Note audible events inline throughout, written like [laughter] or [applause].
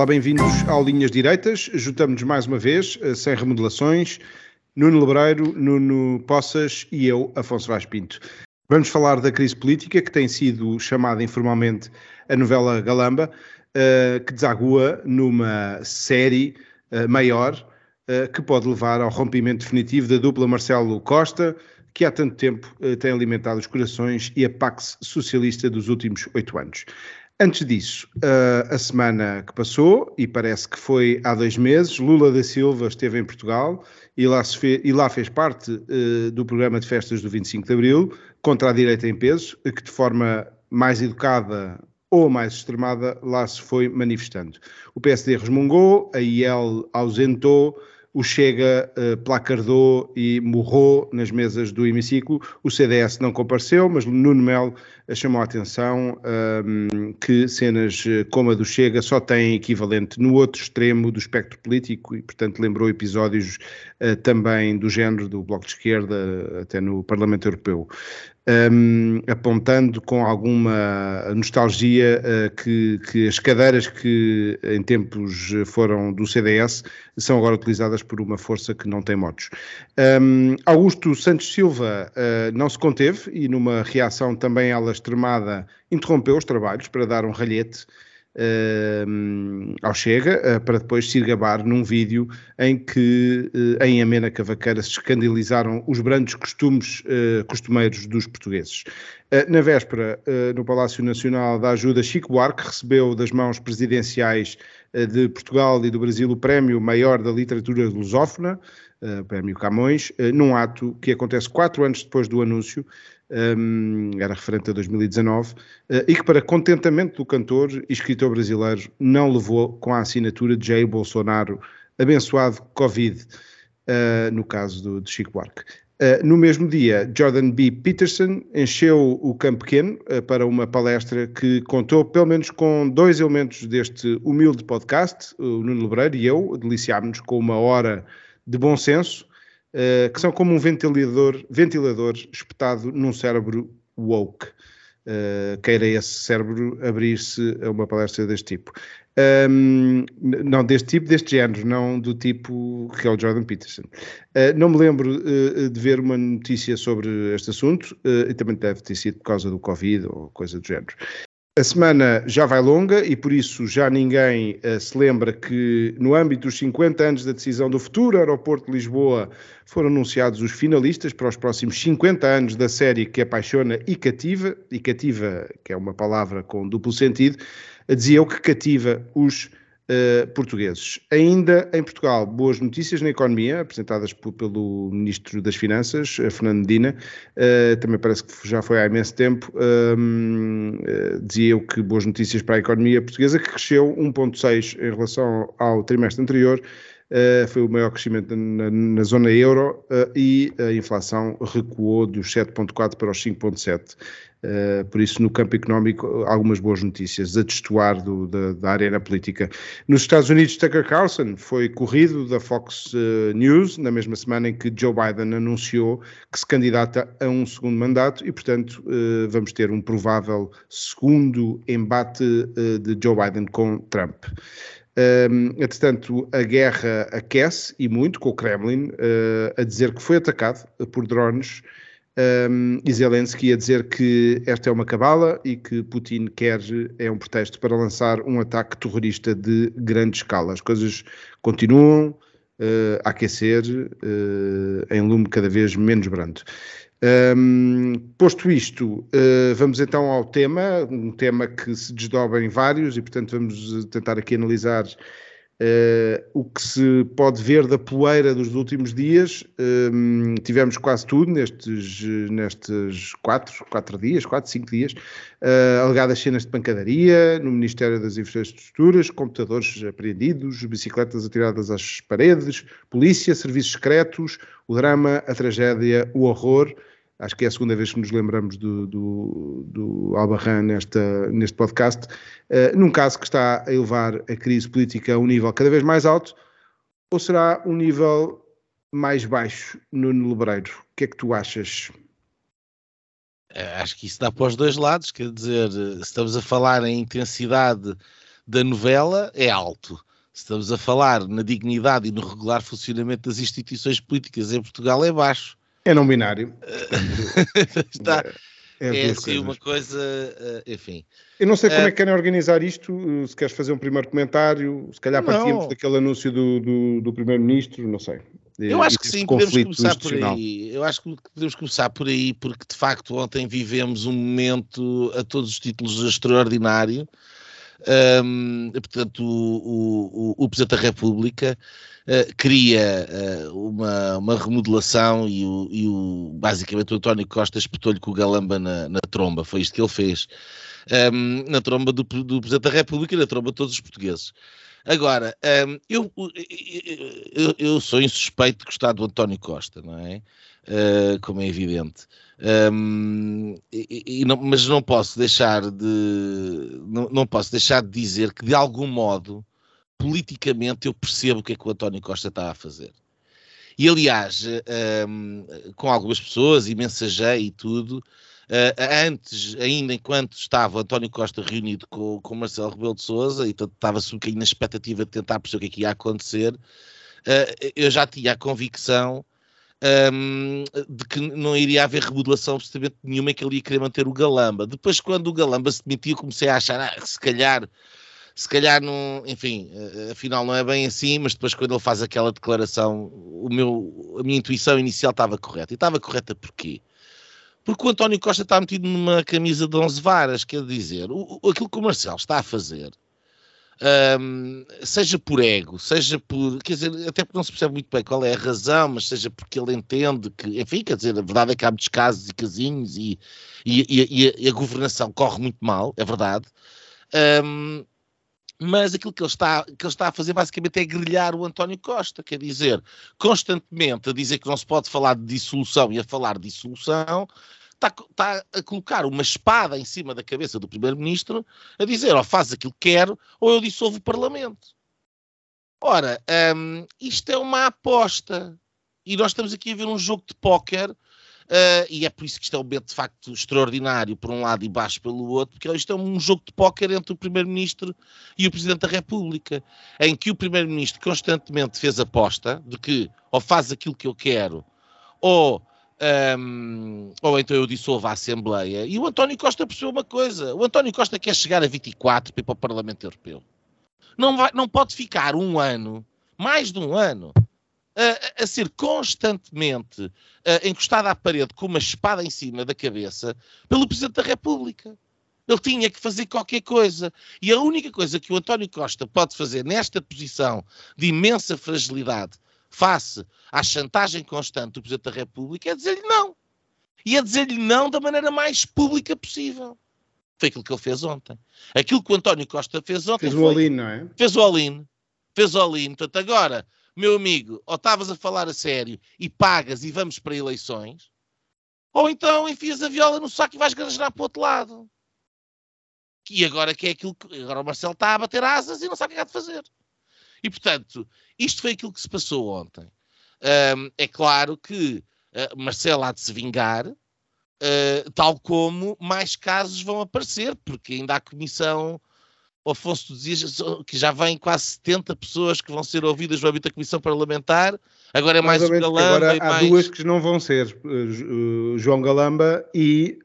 Olá, bem-vindos ao Linhas Direitas. Juntamos-nos mais uma vez, eh, sem remodelações. Nuno Lebreiro, Nuno Poças e eu, Afonso Vaz Pinto. Vamos falar da crise política, que tem sido chamada informalmente a novela Galamba, uh, que desagua numa série uh, maior que pode levar ao rompimento definitivo da dupla Marcelo Costa, que há tanto tempo tem alimentado os corações e a Pax Socialista dos últimos oito anos. Antes disso, a semana que passou, e parece que foi há dois meses, Lula da Silva esteve em Portugal e lá, fez, e lá fez parte uh, do programa de festas do 25 de Abril, contra a direita em peso, que de forma mais educada ou mais extremada lá se foi manifestando. O PSD resmungou, a IEL ausentou, o Chega uh, placardou e morrou nas mesas do hemiciclo. O CDS não compareceu, mas Nuno Melo chamou a atenção um, ehm, que cenas eh, como a do Chega só têm equivalente no outro extremo do espectro político e, portanto, lembrou episódios uh, também do género do Bloco de Esquerda, até no Parlamento Europeu um, apontando com alguma nostalgia uh, que, que, as cadeiras que em tempos foram do CDS são agora utilizadas por uma força que não tem motos. Um, Augusto Santos Silva uh, não se conteve e numa reação também ela extremada interrompeu os trabalhos para dar um ralhete uh, ao Chega, uh, para depois se gabar num vídeo em que uh, em Amena Cavaqueira se escandalizaram os brandos costumes costumeiros dos portugueses. na véspera, no Palácio Nacional da Ajuda, Chico Buarque recebeu das mãos presidenciais de Portugal e do Brasil o Prémio Maior da Literatura Lusófona, Prémio Camões, num ato que acontece quatro anos depois do anúncio um, era referente a 2019, uh, eh, e que, para contentamento do cantor e escritor brasileiro, não levou com a assinatura de Jair Bolsonaro, abençoado Covid, uh, no caso do, de Chico Buarque. Uh, no mesmo dia, Jordan B. Peterson encheu o campo pequeno uh, para uma palestra que contou pelo menos com dois elementos deste humilde podcast, o Nuno Lebreiro e eu, deliciámos-nos com uma hora de bom senso, uh, que são como um ventilador, ventilador espetado num cérebro woke. Uh, queira esse cérebro abrir-se a uma palestra deste tipo. Um, não deste tipo, deste género, não do tipo que é o Jordan Peterson. Uh, não me lembro uh, de ver uma notícia sobre este assunto, e também deve ter sido por causa do Covid ou coisa do género. A semana já vai longa e por isso já ninguém uh, se lembra que, no âmbito dos 50 anos da decisão do futuro aeroporto de Lisboa, foram anunciados os finalistas para os próximos 50 anos da série que apaixona e cativa, e cativa, que é uma palavra com duplo sentido, dizia eu que cativa os uh, portugueses. Ainda em Portugal, boas notícias na economia, apresentadas pelo Ministro das Finanças, uh, Fernando Medina, uh, também parece que já foi há imenso tempo, dizia eu que boas notícias para a economia portuguesa, que cresceu 1,6 em relação ao trimestre anterior, Uh, foi o maior crescimento na, na zona euro uh, e a inflação recuou dos 7,4 para os 5,7. Uh, por isso, no campo económico, algumas boas notícias a destoar do, da, da arena política. Nos Estados Unidos, Tucker Carlson foi corrido da Fox uh, News na mesma semana em que Joe Biden anunciou que se candidata a um segundo mandato e, portanto, uh, vamos ter um provável segundo embate de Joe Biden com Trump. Um, entretanto, a guerra aquece e muito com o Kremlin a dizer que foi atacado por drones um, e Zelensky a dizer que esta é uma cabala e que Putin quer, é um pretexto para lançar um ataque terrorista de grande escala. As coisas continuam uh, a aquecer uh, em lume cada vez menos brando. Um, posto isto, uh, vamos então ao tema, um tema que se desdobra em vários e, portanto, vamos tentar aqui analisar Uh, o que se pode ver da poeira dos últimos dias, um, tivemos quase tudo nestes, nestes quatro, quatro dias, quatro, cinco dias, uh, alegadas cenas de pancadaria no Ministério das Infraestruturas, computadores apreendidos, bicicletas atiradas às paredes, polícia, serviços secretos, o drama, a tragédia, o horror. Acho que é a segunda vez que nos lembramos do, do, do Albarran nesta, neste podcast. Uh, num caso que está a elevar a crise política a um nível cada vez mais alto, ou será um nível mais baixo no Lebreiro? O que é que tu achas? Eh, acho que isso dá para os dois lados, quer dizer, se estamos a falar em intensidade da novela, é alto. Estamos a falar na dignidade e no regular funcionamento das instituições políticas em Portugal, é baixo. É não binário. [laughs] Está, é, é, é assim uma coisa, eh, enfim. Eu não sei como é, é que querem organizar isto, eh, se queres fazer um primeiro comentário, se calhar partíamos daquele anúncio do, do, do Primeiro-Ministro, não sei. Eu acho que sim, podemos começar por aí. Eu acho que podemos começar por aí, porque de facto ontem vivemos um momento a todos os títulos extraordinário. Um, portanto, o, o, o Presidente da República uh, cria uh, uma, uma remodelação e, o, e o, basicamente o António Costa espetou-lhe com o galamba na, na, tromba, foi isto que ele fez. Um, na tromba do, do Presidente da República e na tromba de todos os portugueses. Agora, um, eu, eu, eu, sou insuspeito de gostar do António Costa, não é? Uh, como é evidente. Um, e, e não, mas não posso deixar de não, não, posso deixar de dizer que de algum modo politicamente eu percebo o que é que o António Costa está a fazer. E aliás, um, com algumas pessoas e mensagei e tudo, uh, antes, ainda enquanto estava António Costa reunido com, com Marcelo Rebelo de Sousa, e estava-se um bocadinho na expectativa de tentar perceber o que é que ia acontecer, uh, eu já tinha a convicção um, de que não iria haver remodelação absolutamente nenhuma e que ele ia querer manter o Galamba. Depois, quando o Galamba se demitiu, comecei a achar, ah, se calhar, se calhar não, enfim, eh, afinal não é bem assim, mas depois quando ele faz aquela declaração, o meu, a minha intuição inicial estava correta. E estava correta porquê? Porque o António Costa está metido numa camisa de 11 varas, quer dizer, o, aquilo que o Marcelo está a fazer um, seja por ego, seja por, quer dizer, até porque não se percebe muito bem qual é a razão, mas seja porque ele entende que, enfim, quer dizer, a verdade é que há muitos casos e casinhos e, e, e, e a, governação corre muito mal, é verdade. Um, mas aquilo que ele, está, que ele está a fazer basicamente é grelhar o António Costa, quer dizer, constantemente a dizer que não se pode falar de dissolução e a falar de dissolução, está, está a colocar uma espada em cima da cabeça do Primeiro-Ministro a dizer ou faz aquilo que quero ou eu dissolvo o Parlamento. Ora, um, isto é uma aposta. E nós estamos aqui a ver um jogo de póquer Uh, e é por isso que isto é um momento de facto extraordinário, por um lado e baixo pelo outro, porque isto é um jogo de póquer entre o Primeiro-Ministro e o Presidente da República, em que o Primeiro-Ministro constantemente fez aposta de que ou faz aquilo que eu quero, ou um, ou então eu dissolvo a Assembleia. E o António Costa percebeu uma coisa: o António Costa quer chegar a 24 para ir para o Parlamento Europeu. Não, vai, não pode ficar um ano, mais de um ano, a, a ser constantemente uh, encostado à parede com uma espada em cima da cabeça pelo Presidente da República. Ele tinha que fazer qualquer coisa. E a única coisa que o António Costa pode fazer nesta posição de imensa fragilidade face à chantagem constante do Presidente da República é dizer-lhe não. E é dizer-lhe não da maneira mais pública possível. Foi aquilo que ele fez ontem. Aquilo que o António Costa fez ontem. Fez o all-in, não é? Fez o all-in. Fez o all-in. Portanto, agora, meu amigo, ou estavas a falar a sério e pagas e vamos para eleições, ou então enfias a viola no saco e vais garajar para o outro lado. E agora que é aquilo que. Agora o Marcelo está a bater asas e não sabe o que há de fazer. E, portanto, isto foi aquilo que se passou ontem. Um, é claro que uh, Marcelo há de se vingar, uh, tal como mais casos vão aparecer, porque ainda há comissão. O Afonso dizia que já vêm quase 70 pessoas que vão ser ouvidas no âmbito da Comissão Parlamentar. Agora é mais, o Galamba. Agora há mais... duas que não vão ser. Uh, João Galamba e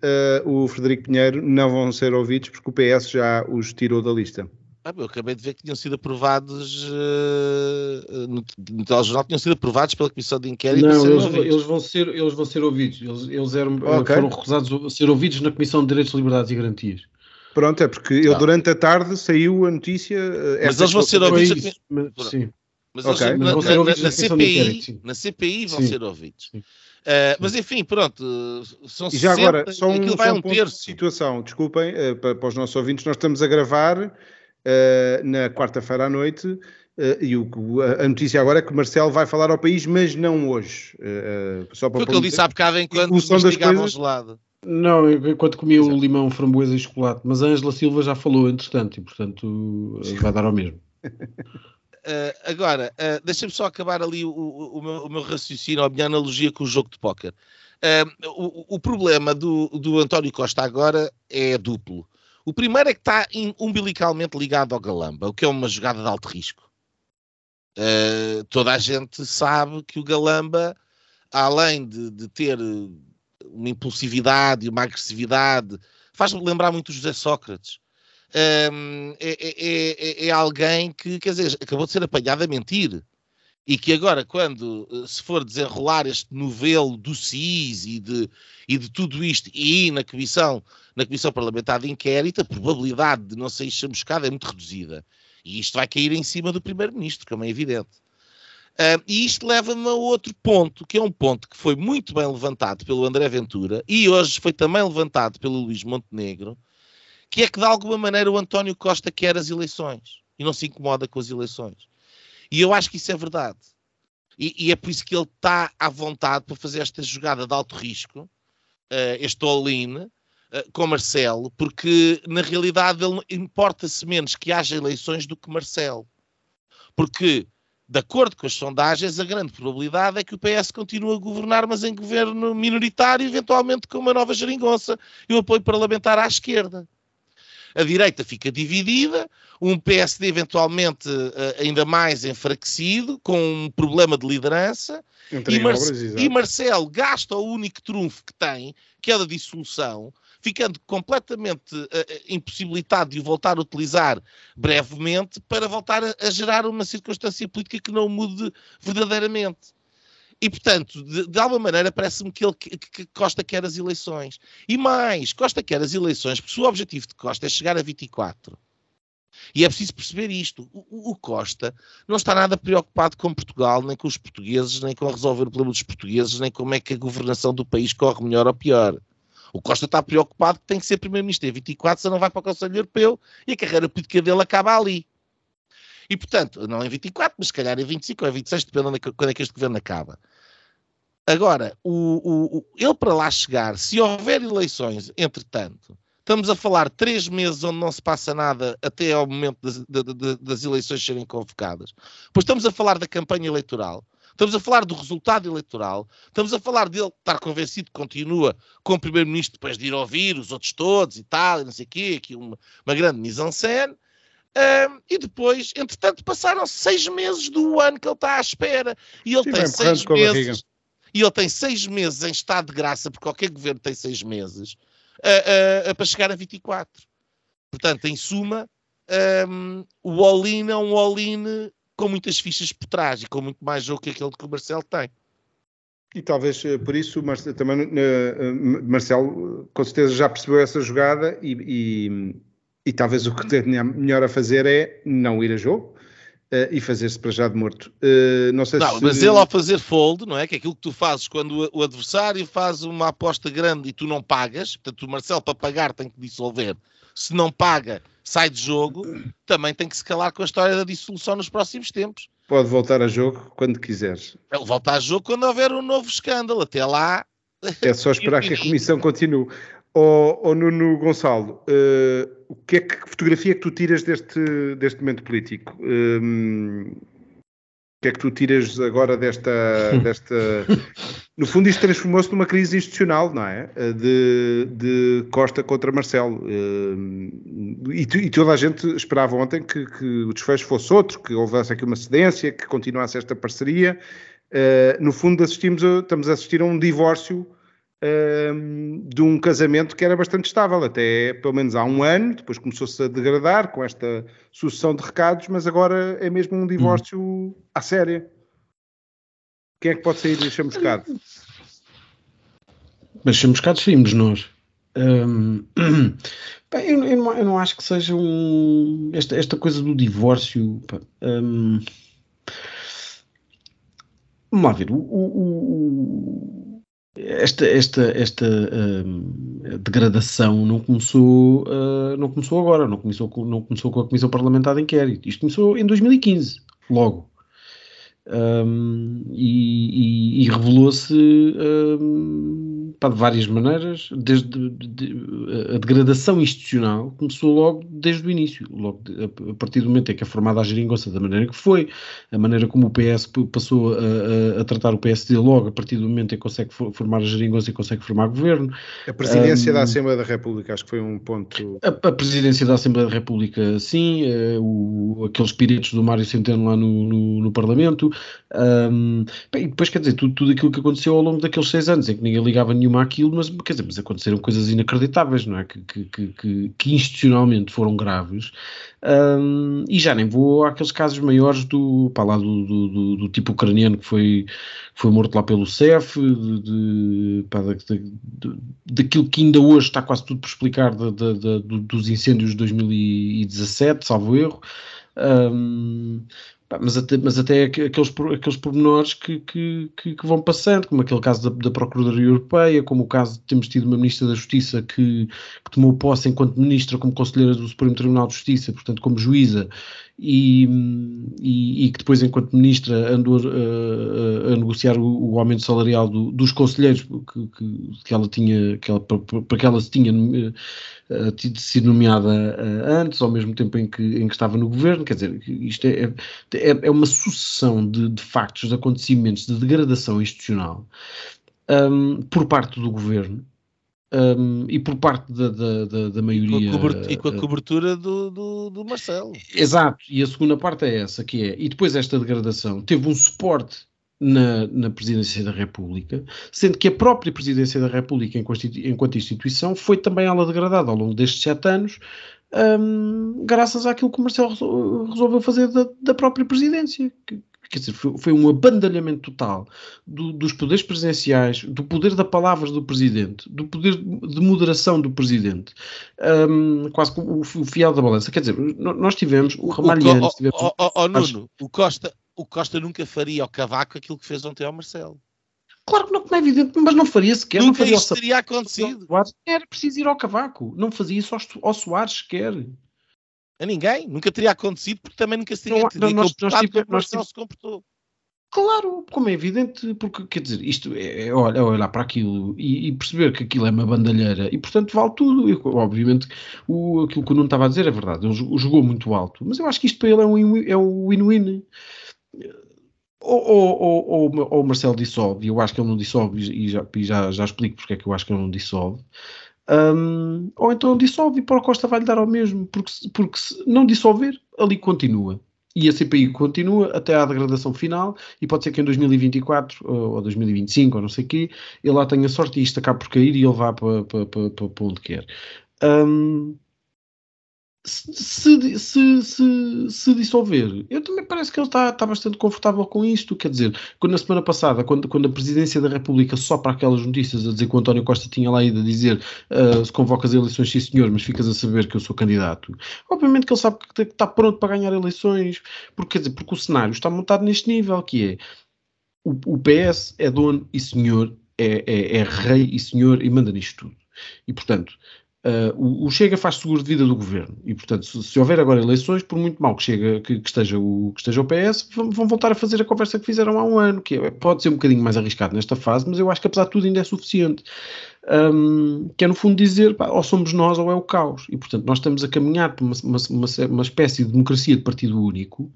uh, o Frederico Pinheiro não vão ser ouvidos porque o PS já os tirou da lista. Ah, eu acabei de ver que tinham sido aprovados uh, no, no telejornal, tinham sido aprovados pela Comissão de Inquérito. Não, eles, eles, vão ser, eles vão ser ouvidos. Eles, eles eram, okay. foram recusados a ser ouvidos na Comissão de Direitos, Liberdades e Garantias. Pronto, é porque eu durante a tarde saiu a notícia. Eh, mas eles vão ser ouvidos. Sim. Mas, okay. eles, mas na, na, na, na CPI, na CPI vão sim. ser ouvidos. Uh, mas enfim, pronto, são E já 60, agora, só um, vai um, um terço. de situação, desculpem, uh, para, para, os nossos ouvintes, nós estamos a gravar uh, na quarta-feira à noite e o, a notícia agora é que o Marcelo vai falar ao país, mas não hoje. só para Foi o que ele disse há bocado enquanto mastigavam gelado. Não, enquanto comia o limão, framboesa e chocolate, mas a Ângela Silva já falou entretanto e portanto vai dar ao mesmo. Uh, [laughs] agora, uh, deixa-me só acabar ali o, o, o, meu, o, meu, raciocínio, a minha analogia com o jogo de póquer. Uh, o, problema do, do António Costa agora é duplo. O primeiro é que está umbilicalmente ligado ao Galamba, o que é uma jogada de alto risco. toda a gente sabe que o Galamba, além de, de ter uma impulsividade e uma agressividade, faz-me lembrar muito José Sócrates um, é, é, é, é, alguém que, quer dizer, acabou de ser apanhado a mentir. E que agora, quando eh, se for desenrolar este novelo do CIS e de, e de tudo isto, e na comissão, na comissão parlamentar de inquérito, a probabilidade de não sair chamuscado é muito reduzida. E isto vai cair em cima do primeiro-ministro, como é evidente. Uh, e isto leva-me a outro ponto, que é um ponto que foi muito bem levantado pelo André Ventura e hoje foi também levantado pelo Luís Montenegro, que é que de alguma maneira o António Costa quer as eleições e não se incomoda com as eleições. E eu acho que isso é verdade. E, e é por isso que ele está à vontade para fazer esta jogada de alto risco, uh, este all-in, uh, com Marcelo, porque na realidade ele importa-se menos que haja eleições do que Marcelo. Porque, de acordo com as sondagens, a grande probabilidade é que o PS continue a governar, mas em governo minoritário, eventualmente com uma nova geringonça e um apoio parlamentar à esquerda. A direita fica dividida, um PSD eventualmente uh, ainda mais enfraquecido, com um problema de liderança, e, Mar obras, e Marcelo gasta o único trunfo que tem, que é a da dissolução, ficando completamente uh, impossibilitado de o voltar a utilizar brevemente para voltar a, a gerar uma circunstância política que não mude verdadeiramente. E, portanto, de, de alguma maneira, parece-me que, que, que Costa quer as eleições. E mais, Costa quer as eleições, porque o objetivo de Costa é chegar a 24. E é preciso perceber isto. O, o, Costa não está nada preocupado com Portugal, nem com os portugueses, nem com resolver o problema dos portugueses, nem como é que a governação do país corre melhor ou pior. O Costa está preocupado que tem que ser Primeiro-Ministro em 24, se não vai para o Conselho Europeu e a carreira política dele acaba ali. E, portanto, não em 24, mas se calhar em 25 ou em 26, dependendo de quando é que este governo acaba. Agora, o, o, o, ele para lá chegar, se houver eleições, entretanto, estamos a falar três meses onde não se passa nada até ao momento das, de, de, das eleições serem convocadas. Pois estamos a falar da campanha eleitoral. Estamos a falar do resultado eleitoral, estamos a falar dele estar convencido que continua como Primeiro-Ministro depois de ir ouvir os outros todos e tal, e não sei o quê, aqui uma, uma grande mise-en-scène, um, e depois, entretanto, passaram seis meses do ano que ele está à espera. E ele Sim, tem seis meses. E ele tem seis meses em estado de graça, porque qualquer governo tem seis meses, uh, uh, para chegar a 24. Portanto, em suma, um, o all-in é um all-in com muitas fichas por trás e com muito mais jogo que aquele que o Marcelo tem. E talvez eh, por isso também Marcelo com certeza já percebeu essa jogada e, e, e talvez o que tenha melhor a fazer é não ir a jogo uh, e fazer-se para já de morto. Uh, não sei não, se... mas ele ao fazer fold, não é? Que é aquilo que tu fazes quando o, adversário faz uma aposta grande e tu não pagas, portanto o Marcelo para pagar tem que dissolver. Se não paga, sai de jogo, também tem que se calar com a história da dissolução nos próximos tempos. Pode voltar a jogo quando quiseres. Ele volta a jogo quando houver um novo escândalo. Até lá. É só esperar que a comissão continue. Ó oh, oh, Nuno Gonçalo, uh, o que é que, que fotografia é que tu tiras deste, deste momento político? Um, o que é que tu tiras agora desta. desta... [laughs] No fundo, isto transformou-se numa crise institucional, não é? Eh, de, de Costa contra Marcelo. E, tu, e, toda a gente esperava ontem que, que, o desfecho fosse outro, que houvesse aqui uma cedência, que continuasse esta parceria. Uh, no fundo, assistimos a, estamos a assistir a um divórcio de um casamento que era bastante estável, até pelo menos há um ano, depois começou-se a degradar com esta sucessão de recados, mas agora é mesmo um divórcio hum. à séria. Quem é que pode sair chamuscado? Mas chamuscados saímos nós. [clears throat] Um, bem, eu, eu, não, eu, não, acho que seja um, esta, esta coisa do divórcio. Um, vamos lá ver. O, o, esta esta, esta um, degradação não começou, uh, não começou agora, não começou, com, não começou com a Comissão Parlamentar de Inquérito. Isto começou em 2015, logo. Um, e, e, e revelou-se um, de várias maneiras, desde de, de, a degradação institucional começou logo desde o início, logo de, a, partir do momento em que é formada a geringonça da maneira que foi, a maneira como o PS passou a, a, a tratar o PSD logo, a partir do momento em que consegue formar a geringonça e consegue formar governo. A presidência um, da Assembleia da República, acho que foi um ponto. A, a presidência da Assembleia da República, sim, uh, o, aqueles espíritos do Mário Centeno lá no, no, no Parlamento, um, bem, depois, quer dizer, tudo, tudo aquilo que aconteceu ao longo daqueles seis anos, em que ninguém ligava nenhuma àquilo, mas, quer dizer, mas aconteceram coisas inacreditáveis, não é? Que, que, que, que institucionalmente foram graves. Um, e já nem vou àqueles casos maiores do, para lá do, do, do, do tipo ucraniano que foi, foi morto lá pelo CEF, de, de, pá, de, de, daquilo que ainda hoje está quase tudo por explicar de, dos incêndios de 2017, salvo erro. Um, mas até, mas até aqueles, aqueles pormenores que, que, que, vão passando, como aquele caso da, da, Procuradoria Europeia, como o caso de termos tido uma Ministra da Justiça que, que tomou posse enquanto Ministra, como Conselheira do Supremo Tribunal de Justiça, portanto como juíza, e, e, e, que depois, enquanto ministra, andou a, a negociar o, o, aumento salarial do, dos conselheiros que, que, que, ela tinha, que ela, para que ela se tinha uh, sido nomeada uh, antes, ao mesmo tempo em que, em que estava no governo. Quer dizer, isto é, é, é uma sucessão de, de factos, de acontecimentos de degradação institucional um, por parte do governo um, e por parte da, da, da, da maioria. E com a cobertura, e com a cobertura do, do, do, Marcelo. Exato, e a segunda parte é essa, que é, e depois esta degradação teve um suporte na, na Presidência da República, sendo que a própria Presidência da República, enquanto instituição, foi também ela degradada ao longo destes sete anos, um, graças àquilo que o Marcelo resolveu fazer da, da própria presidência, que, quer dizer, foi, foi um abandalhamento total do, dos poderes presidenciais, do poder da palavra do presidente, do poder de moderação do presidente, um, quase o, o fiel da balança. Quer dizer, nós tivemos o Ramalhianes... Oh, oh, oh, oh, Nuno, o Costa, o Costa nunca faria ao Cavaco aquilo que fez ontem ao Marcelo. Claro que não, não é evidente, mas não faria sequer. Nunca não faria isso teria acontecido. Era preciso ir ao Cavaco. Não fazia isso ao, ao Soares sequer a ninguém. Nunca teria acontecido porque também nunca se teria não, não, nós, nós, tive, nós tive... se comportou. Claro, como é evidente, porque quer dizer, isto é, é, olhar, é olhar para aquilo e, e, perceber que aquilo é uma bandalheira e portanto vale tudo. E, obviamente, o, aquilo que o Nuno estava a dizer é verdade, ele jogou muito alto, mas eu acho que isto para ele é um, é um win-win. Ou, ou, ou, ou, o Marcelo dissolve, e eu acho que ele não dissolve, e já, e já, já explico porque é que eu acho que ele não dissolve. Um, ou então dissolve e para o Costa vai-lhe dar ao mesmo, porque, porque se não dissolver, ali continua. E a CPI continua até à degradação final, e pode ser que em 2024 ou 2025 ou não sei o quê, ele lá tenha sorte e isto acabe por cair e ele vá para, para, para, para onde quer. Um, se, se, se, se, dissolver, eu também parece que ele está, está bastante confortável com isto. Quer dizer, quando na semana passada, quando, quando a presidência da República só para aquelas notícias a dizer que o António Costa tinha lá ido a dizer uh, se convoca as eleições, sim senhor, mas ficas a saber que eu sou candidato. Obviamente que ele sabe que está pronto para ganhar eleições, porque, quer dizer, porque o cenário está montado neste nível, que é o, o PS é dono e senhor, é, é, é rei e senhor e manda nisto tudo. E portanto, Uh, o, o, Chega faz seguro de vida do governo e, portanto, se, se houver agora eleições, por muito mal que, chega, que, que, esteja, o, que esteja o PS, vão, vão, voltar a fazer a conversa que fizeram há um ano, que é, pode ser um bocadinho mais arriscado nesta fase, mas eu acho que apesar de tudo ainda é suficiente. Um, que é no fundo dizer pá, ou somos nós ou é o caos. E portanto nós estamos a caminhar para uma, uma, uma espécie de democracia de partido único,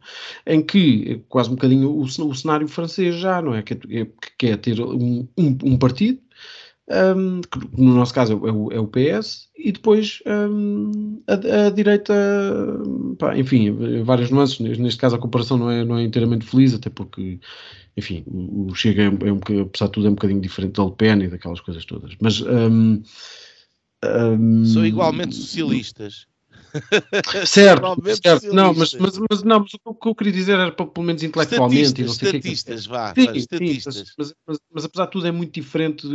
em que é quase um bocadinho o, o cenário francês já, não é? Que é, que é ter um, um, um partido um, que no nosso caso é o, é o PS, e depois um, a, a, direita, pá, enfim, várias nuances. Neste caso a comparação não é, não é inteiramente feliz, até porque, enfim, o, Chega é, é um, apesar de tudo é um bocadinho diferente da Pen e daquelas coisas todas. Mas são igualmente socialistas. Certo, certo. Não, mas, mas, mas, não, mas o que eu queria dizer era pelo menos intelectualmente. Estatistas, não sei estatistas, que... vá, sim, estatistas. Sim, mas, mas, mas, apesar de tudo é muito diferente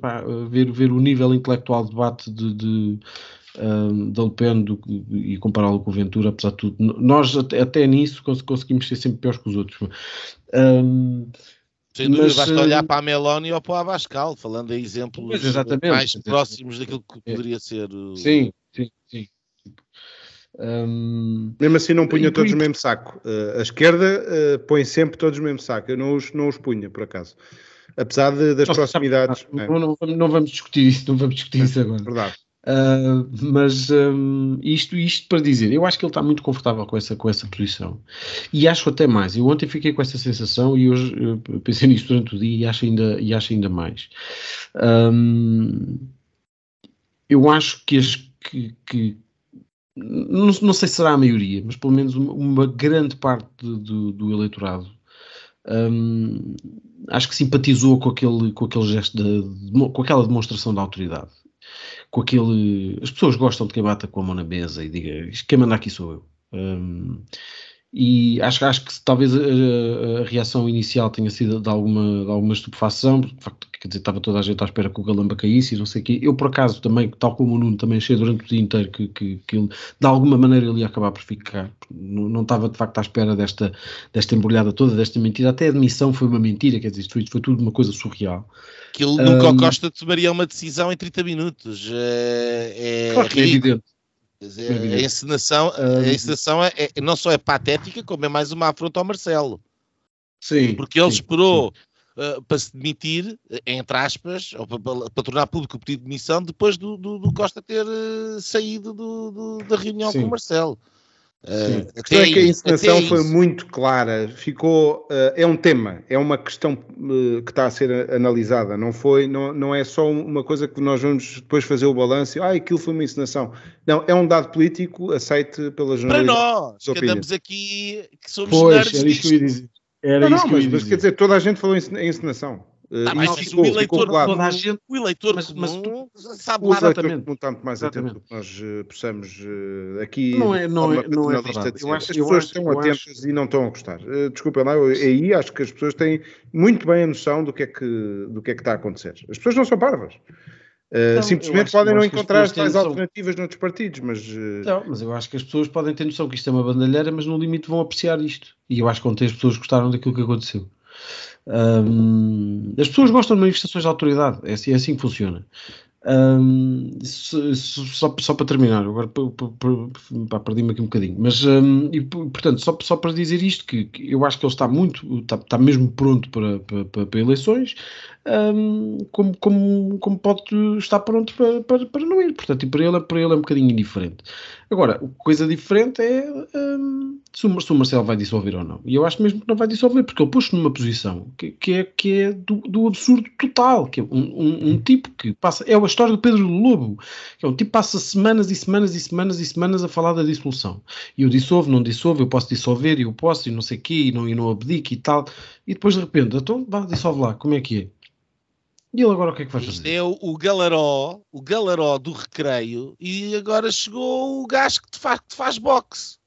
pá, ver, ver o nível intelectual de debate de, de um, da Le Pen do, e compará-lo com o Ventura, apesar de tudo. Nós até, até nisso conseguimos ser sempre piores que os outros. Um, sem dúvida, mas, basta olhar para a Meloni ou para o Abascal, falando em exemplos mais próximos daquilo que é. poderia ser. Sim, sim, sim. Um, mesmo assim não punha todos no mesmo saco. Uh, a esquerda uh, põe sempre todos no mesmo saco. Eu não os, não os punha, por acaso. Apesar de, das proximidades. Não, é. não, não, vamos discutir isso, não vamos discutir é, isso agora. Verdade. Uh, mas um, isto, isto para dizer, eu acho que ele está muito confortável com essa, com essa posição e acho até mais. Eu ontem fiquei com essa sensação e hoje pensei nisto durante o dia e acho ainda, e acho ainda mais. Um, eu acho que, as, que, que não, não, sei se será a maioria, mas pelo menos uma, uma grande parte do, do eleitorado um, acho que simpatizou com aquele, com aquele gesto, de, com aquela demonstração de autoridade com aquele. As pessoas gostam de quem bata com a mão na mesa e diga quem manda aqui sou eu. Um, e acho, acho que talvez a, a, reação inicial tenha sido de alguma, de alguma estupefação, porque de facto, quer dizer, estava toda a gente à espera que o Galamba caísse e não sei o quê. Eu, por acaso, também, tal como o Nuno, também achei durante o dia inteiro que, que, que ele, de alguma maneira, ele ia acabar por ficar. Não, não estava, de facto, à espera desta, desta embrulhada toda, desta mentira. Até a admissão foi uma mentira, quer dizer, isto foi, foi tudo uma coisa surreal. Aquilo nunca um, Costa tomaria uma decisão em 30 minutos. É, é claro que é evidente. Dizer, a encenação, a encenação é, é, não só é patética, como é mais uma afronta ao Marcelo. Sim. Porque ele sim, esperou sim. Uh, para se demitir, entre aspas, ou para, para, tornar público o pedido de demissão, depois do, do, do Costa ter uh, saído do, da reunião sim. com o Marcelo. Uh, a questão é que a encenação foi muito clara, ficou, uh, é um tema, é uma questão uh, que está a ser analisada, não foi, não, não é só uma coisa que nós vamos depois fazer o balanço, ah, aquilo foi uma encenação. Não, é um dado político aceite pela jornalidade. Para nós, que andamos aqui, que somos pois, nerds era isso que eu ia dizer. Era não, não, mas, mas quer dizer, toda a gente falou em encenação. Ah, mas ficou, o eleitor, toda a gente, o eleitor mas, mas tu, sabe o eleitor não está muito mais atento do que nós uh, possamos uh, aqui. Não é, não é, não é verdade. Eu acho, as pessoas estão atentas acho... e não estão a gostar. Uh, desculpem lá, eu, aí acho que as pessoas têm muito bem a noção do que é que, do que, é que está a acontecer. As pessoas não são parvas. Então, simplesmente podem não encontrar as tais alternativas noutros partidos, mas. Não, mas eu acho que as pessoas podem ter noção que isto é uma bandalheira, mas no limite vão apreciar isto. E eu acho que ontem as pessoas gostaram daquilo que aconteceu. Um, as pessoas gostam de manifestações de autoridade, é assim, é assim que funciona. Um, só, só para terminar, agora perdi-me aqui um bocadinho, mas um, e, portanto, só, só para dizer isto, que, que, eu acho que ele está muito, está, está mesmo pronto para, para, para eleições, um, como, como, como pode estar pronto para, para, para não ir, portanto, e para ele, para ele é um bocadinho indiferente. Agora, coisa diferente é um, se, o, Marcelo vai dissolver ou não. E eu acho mesmo que não vai dissolver, porque ele pôs numa posição que, que, é, que é do, do absurdo total, que é um, um, um, tipo que passa, é a história do Pedro Lobo, que é um tipo que passa semanas e semanas e semanas e semanas a falar da dissolução. E eu dissolvo, não dissolvo, eu posso dissolver, eu posso, e não sei o quê, e não, e não abdico e tal. E depois de repente, então vá, dissolve lá, como é que é? E ele agora o que é que vai fazer? é o, o galaró, o galaró do recreio, e agora chegou o gajo que te faz, que te faz boxe.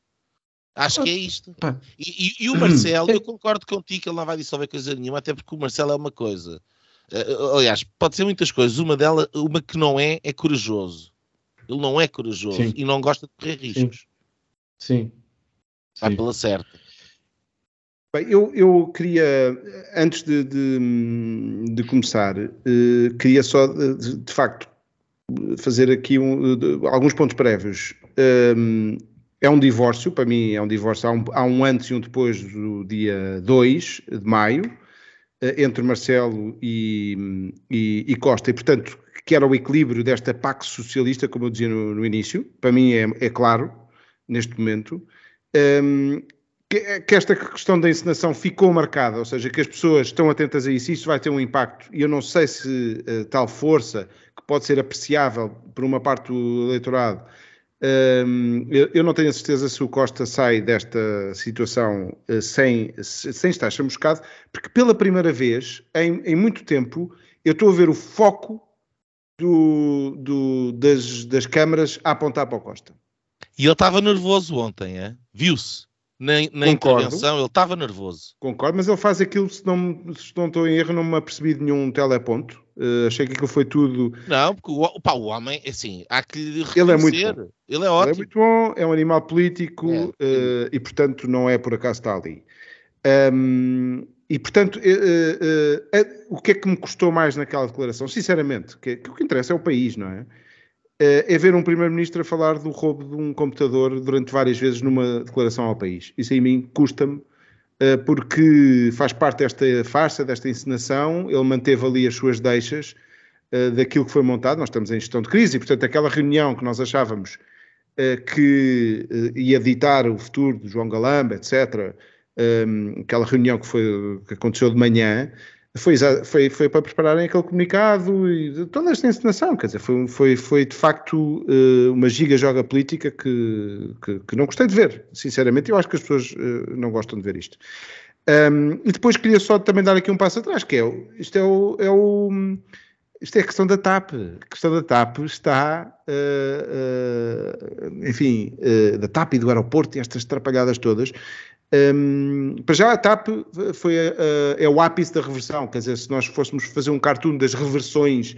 Acho que é isto. E, e, e, o Marcelo, [clears throat] eu concordo contigo que ele não vai dissolver coisa nenhuma, até porque o Marcelo é uma coisa. Uh, aliás, pode ser muitas coisas. Uma delas, uma que não é, é corajoso. Ele não é corajoso Sim. e não gosta de correr riscos. Sim. Sim. Vai pela certa. Bem, eu, eu queria, antes de, de, de começar, uh, queria só, de, de, facto, fazer aqui um, de, alguns pontos prévios. Um, é um divórcio, para mim é um divórcio, há um, há um, antes e um depois do dia 2 de maio, uh, entre Marcelo e, e, e, Costa, e portanto, que era o equilíbrio desta Pax socialista, como eu dizia no, no início, para mim é, é claro, neste momento. Um, que, que, esta questão da encenação ficou marcada, ou seja, que as pessoas estão atentas a isso, isso vai ter um impacto, e eu não sei se uh, tal força, que pode ser apreciável por uma parte do eleitorado, uh, eu, eu, não tenho a certeza se o Costa sai desta situação uh, sem, sem estar chamuscado, porque pela primeira vez, em, em muito tempo, eu estou a ver o foco do, do, das, das câmaras a apontar para o Costa. E ele estava nervoso ontem, é? viu-se. Na, na intervenção, ele estava nervoso. Concordo, mas ele faz aquilo, se não, se não estou em erro, não me apercebi de nenhum teleponto. Uh, achei que aquilo foi tudo. Não, porque o, pá, o homem, assim, há que Ele é muito bom. Ele é ótimo. Ele é muito bom, é um animal político é. Uh, e, portanto, não é por acaso está ali. Um, e, portanto, uh, o que é que me custou mais naquela declaração? Sinceramente, que, que o que interessa é o país, não é? Eh, é ver um primeiro-ministro a falar do roubo de um computador durante várias vezes numa declaração ao país. Isso a mim custa-me, eh, porque faz parte desta farsa, desta encenação, ele manteve ali as suas deixas eh, daquilo que foi montado. Nós estamos em gestão de crise e, portanto, aquela reunião que nós achávamos que ia ditar o futuro de João Galamba, etc., aquela reunião que, foi, que aconteceu de manhã, foi, foi, foi para prepararem aquele comunicado e toda esta encenação, quer dizer, foi, foi, foi de facto uh, uma giga-joga política que, que, que, não gostei de ver, sinceramente, eu acho que as pessoas uh, não gostam de ver isto. Um, e depois queria só também dar aqui um passo atrás, que é, isto é o, é o isto é a questão da TAP. A questão da TAP está, uh, uh, enfim, uh, da TAP e do aeroporto e estas atrapalhadas todas, um, para já a TAP foi a, a, é o ápice da reversão, quer dizer, se nós fôssemos fazer um cartoon das reversões,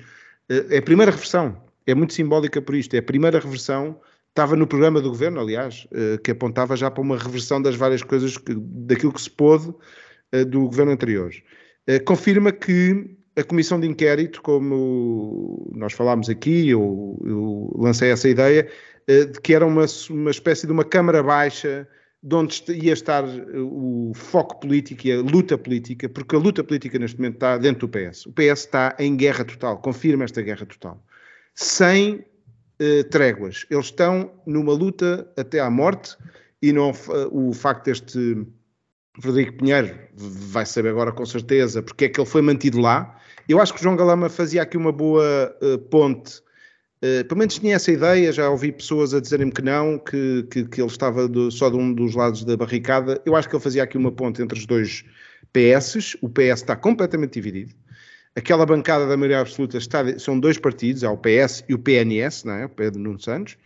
eh, é a primeira reversão, é muito simbólica por isto, é a primeira reversão, estava no programa do governo, aliás, eh, que apontava já para uma reversão das várias coisas, que, daquilo que se pôde eh, do governo anterior. Confirma que a comissão de inquérito, como nós falámos aqui, eu, eu lancei essa ideia, de que era uma, uma espécie de uma câmara baixa de onde ia estar eh, o foco político e a luta política, porque a luta política neste momento está dentro do PS. O PS está em guerra total, confirma esta guerra total, sem uh, tréguas. Eles estão numa luta até à morte e não, uh, o facto deste Frederico Pinheiro vai saber agora com certeza porque é que ele foi mantido lá. Eu acho que João Galama fazia aqui uma boa uh, ponte Uh, pelo menos tinha essa ideia, já ouvi pessoas a dizerem-me que não, que, que, que ele estava do, só de um dos lados da barricada. Eu acho que ele fazia aqui uma ponte entre os dois PS. O PS está completamente dividido. Aquela bancada da maioria absoluta está, são dois partidos, há o PS e o PNS, não é? o Pedro Nuno Santos.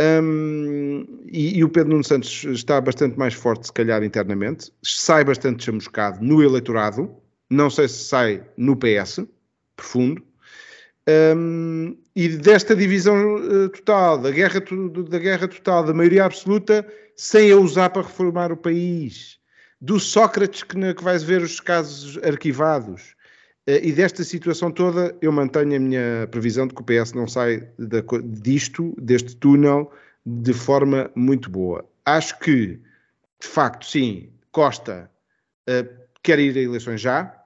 Um, e, e, o Pedro Nuno Santos está bastante mais forte, se calhar, internamente. Sai bastante chamuscado no eleitorado. Não sei se sai no PS, profundo um, e desta divisão uh, total, da guerra, da guerra total, da maioria absoluta, sem a usar para reformar o país, do Sócrates que, que vais ver os casos arquivados, uh, e desta situação toda, eu mantenho a minha previsão de que o PS não sai da, disto, deste túnel, de forma muito boa. Acho que, de facto, sim, Costa uh, quer ir a eleições já,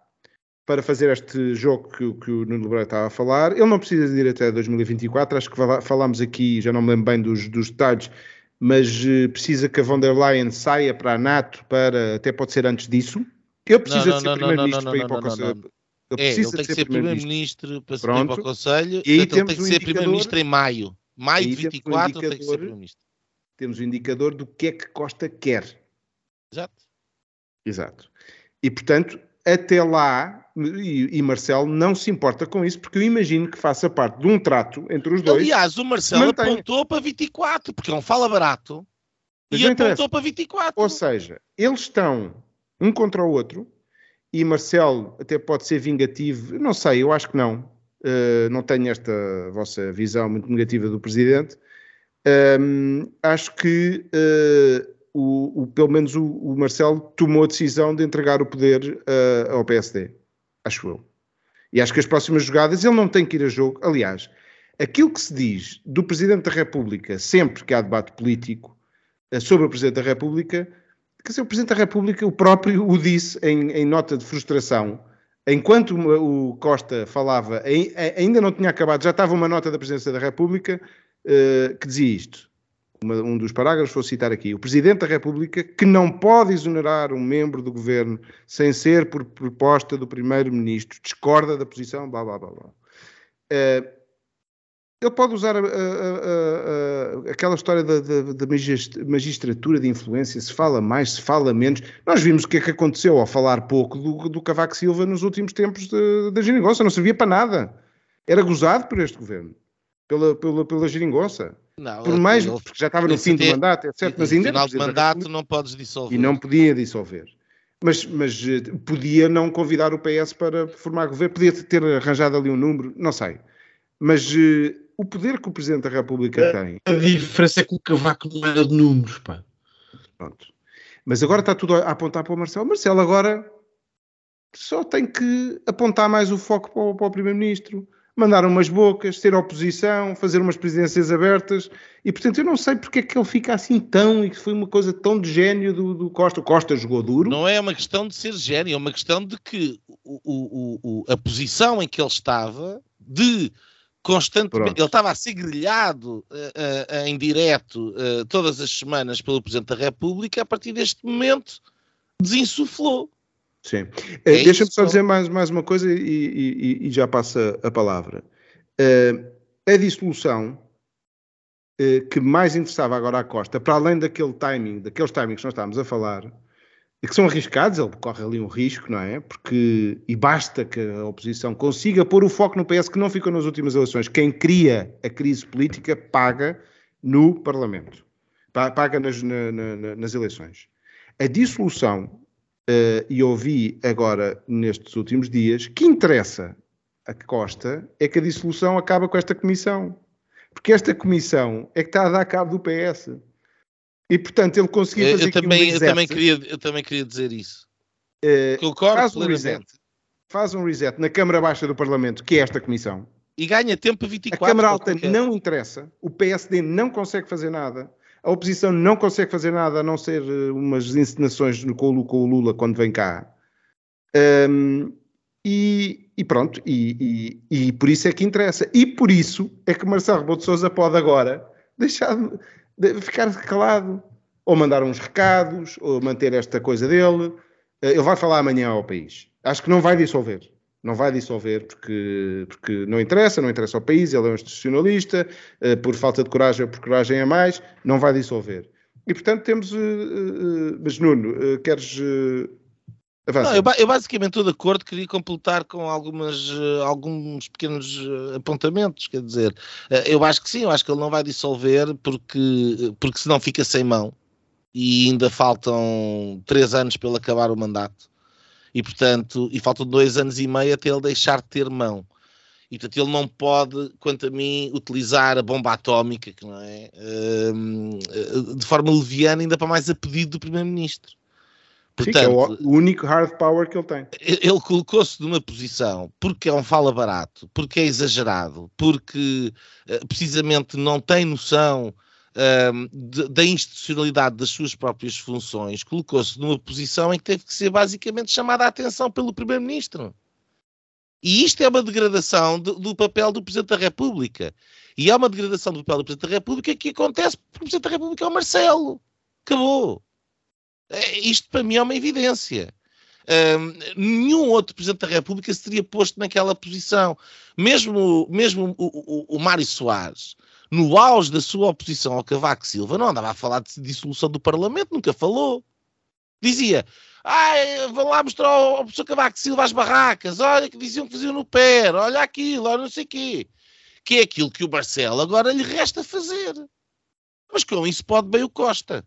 para fazer este jogo que, que o Nuno Lebreiro estava a falar. Ele não precisa de ir até 2024, acho que falámos aqui, já não me lembro bem dos, dos detalhes, mas uh, precisa que a von der Leyen saia para a NATO, para, até pode ser antes disso. Ele precisa não, não, de ser primeiro-ministro para ir para o Conselho. Ele, é, ele tem que ser primeiro-ministro para ir para o Conselho, e aí ele tem que ser primeiro-ministro em maio. Maio de 24 um tem que ser primeiro-ministro. Temos o um indicador do que é que Costa quer. Exato. Exato. E, portanto, até lá, e, e, Marcelo não se importa com isso, porque eu imagino que faça parte de um trato entre os dois. Aliás, o Marcelo mantenha. apontou para 24, porque não fala barato, Mas e apontou interessa. para 24. Ou seja, eles estão um contra o outro, e Marcelo até pode ser vingativo, não sei, eu acho que não. Uh, não tenho esta vossa visão muito negativa do presidente. Um, acho que uh, o, o, pelo menos o, o, Marcelo tomou a decisão de entregar o poder uh, ao PSD, acho eu. E acho que as próximas jogadas ele não tem que ir a jogo. Aliás, aquilo que se diz do Presidente da República, sempre que há debate político uh, sobre o Presidente da República, quer dizer, o Presidente da República, o próprio o disse em, em nota de frustração, enquanto o Costa falava, ainda não tinha acabado, já estava uma nota da Presidência da República uh, que dizia isto uma, um dos parágrafos, vou citar aqui, o Presidente da República, que não pode exonerar um membro do Governo sem ser por proposta do Primeiro-Ministro, discorda da posição, blá, blá, blá, blá. Uh, ele pode usar a, a, a, aquela história da, da, da, magistratura de influência, se fala mais, se fala menos. Nós vimos o que é que aconteceu ao falar pouco do, do Cavaco Silva nos últimos tempos da geringonça, não servia para nada. Era gozado por este governo. Pela, pela, pela geringonça. Não, Por mais, ele, porque já estava no fim do mandato, etc. Mas ainda final de mandato não podes dissolver. E não podia dissolver. Mas, mas eh, podia não convidar o PS para formar governo, podia ter arranjado ali um número, não sei. Mas uh, o poder que o Presidente da República a, tem. A diferença é que o Cavaco não era de números, pá. Pronto. Mas agora está tudo a apontar para o Marcelo. Marcelo agora só tem que apontar mais o foco para o, para o Primeiro-Ministro, mandar umas bocas, ser oposição, fazer umas presidências abertas. E portanto eu não sei porque é que ele fica assim tão. E que foi uma coisa tão de gênio do, do Costa. O Costa jogou duro. Não é uma questão de ser gênio, é uma questão de que o, o, o, a posição em que ele estava de constantemente. Pronto. Ele estava a ser grelhado uh, uh, em direto uh, todas as semanas pelo Presidente da República, a partir deste momento desinsuflou. Sim. É Deixa-me só dizer mais, mais uma coisa e, e, e já passa a palavra. a dissolução que mais interessava agora à Costa, para além daquele timing, daqueles timings que nós estávamos a falar, e que são arriscados, ele corre ali um risco, não é? Porque, e basta que a oposição consiga pôr o foco no PS que não ficou nas últimas eleições. Quem cria a crise política paga no Parlamento, paga nas, na, na, nas eleições. A dissolução, uh, e ouvi agora nestes últimos dias, que interessa a Costa é que a dissolução acaba com esta comissão. Porque esta comissão é que está a dar cabo do PS. E portanto ele conseguia fazer eu, também, um reset, eu também queria Eu também queria dizer isso. Uh, Concordo faz um reset. Faz um reset na Câmara Baixa do Parlamento, que é esta comissão. E ganha tempo a 24. A Câmara Alta não interessa. O PSD não consegue fazer nada. A oposição não consegue fazer nada a não ser eh, umas encenações colo com o Lula quando vem cá. Um, e, e, pronto, e, e, e, por isso é que interessa. E por isso é que Marcelo Rebelo de pode agora deixar de ficar calado, ou mandar uns recados, ou manter esta coisa dele. Eh, ele vai falar amanhã ao país. Acho que não vai dissolver. Não vai dissolver porque, porque não interessa, não interessa ao país, ele é um institucionalista, eh, por falta de coragem ou por coragem a mais, não vai dissolver. E portanto temos. Eh, mas Nuno, queres não, eu, eu, basicamente estou de acordo, queria completar com algumas, alguns pequenos apontamentos, quer dizer, eu acho que sim, eu acho que ele não vai dissolver porque, porque senão fica sem mão e ainda faltam três anos para ele acabar o mandato e portanto, e faltam dois anos e meio até ele deixar de ter mão. E portanto ele não pode, quanto a mim, utilizar a bomba atómica, que não é, ehm, de forma leviana, ainda para mais a pedido do Primeiro-Ministro. Portanto, Sim, é o único hard power que ele tem. Ele colocou-se numa posição porque é um fala barato, porque é exagerado, porque uh, precisamente não tem noção de, da institucionalidade das suas próprias funções, colocou-se numa posição em que teve que ser basicamente chamada a atenção pelo Primeiro-Ministro. E isto é uma degradação do, do papel do Presidente da República. E é uma degradação do papel do Presidente da República que acontece porque o Presidente da República é o Marcelo. Acabou. É, isto para mim é uma evidência. Um, nenhum outro Presidente da República se teria posto naquela posição. Mesmo, mesmo o, o, o Mário Soares, no auge da sua oposição ao Cavaco Silva, não andava a falar de dissolução do Parlamento, nunca falou. Dizia, ah, vão lá mostrar ao, professor Cavaco Silva as barracas, olha que diziam que faziam no pé, olha aquilo, olha não sei o quê. Que é aquilo que o Marcelo agora lhe resta fazer. Mas com isso pode bem o Costa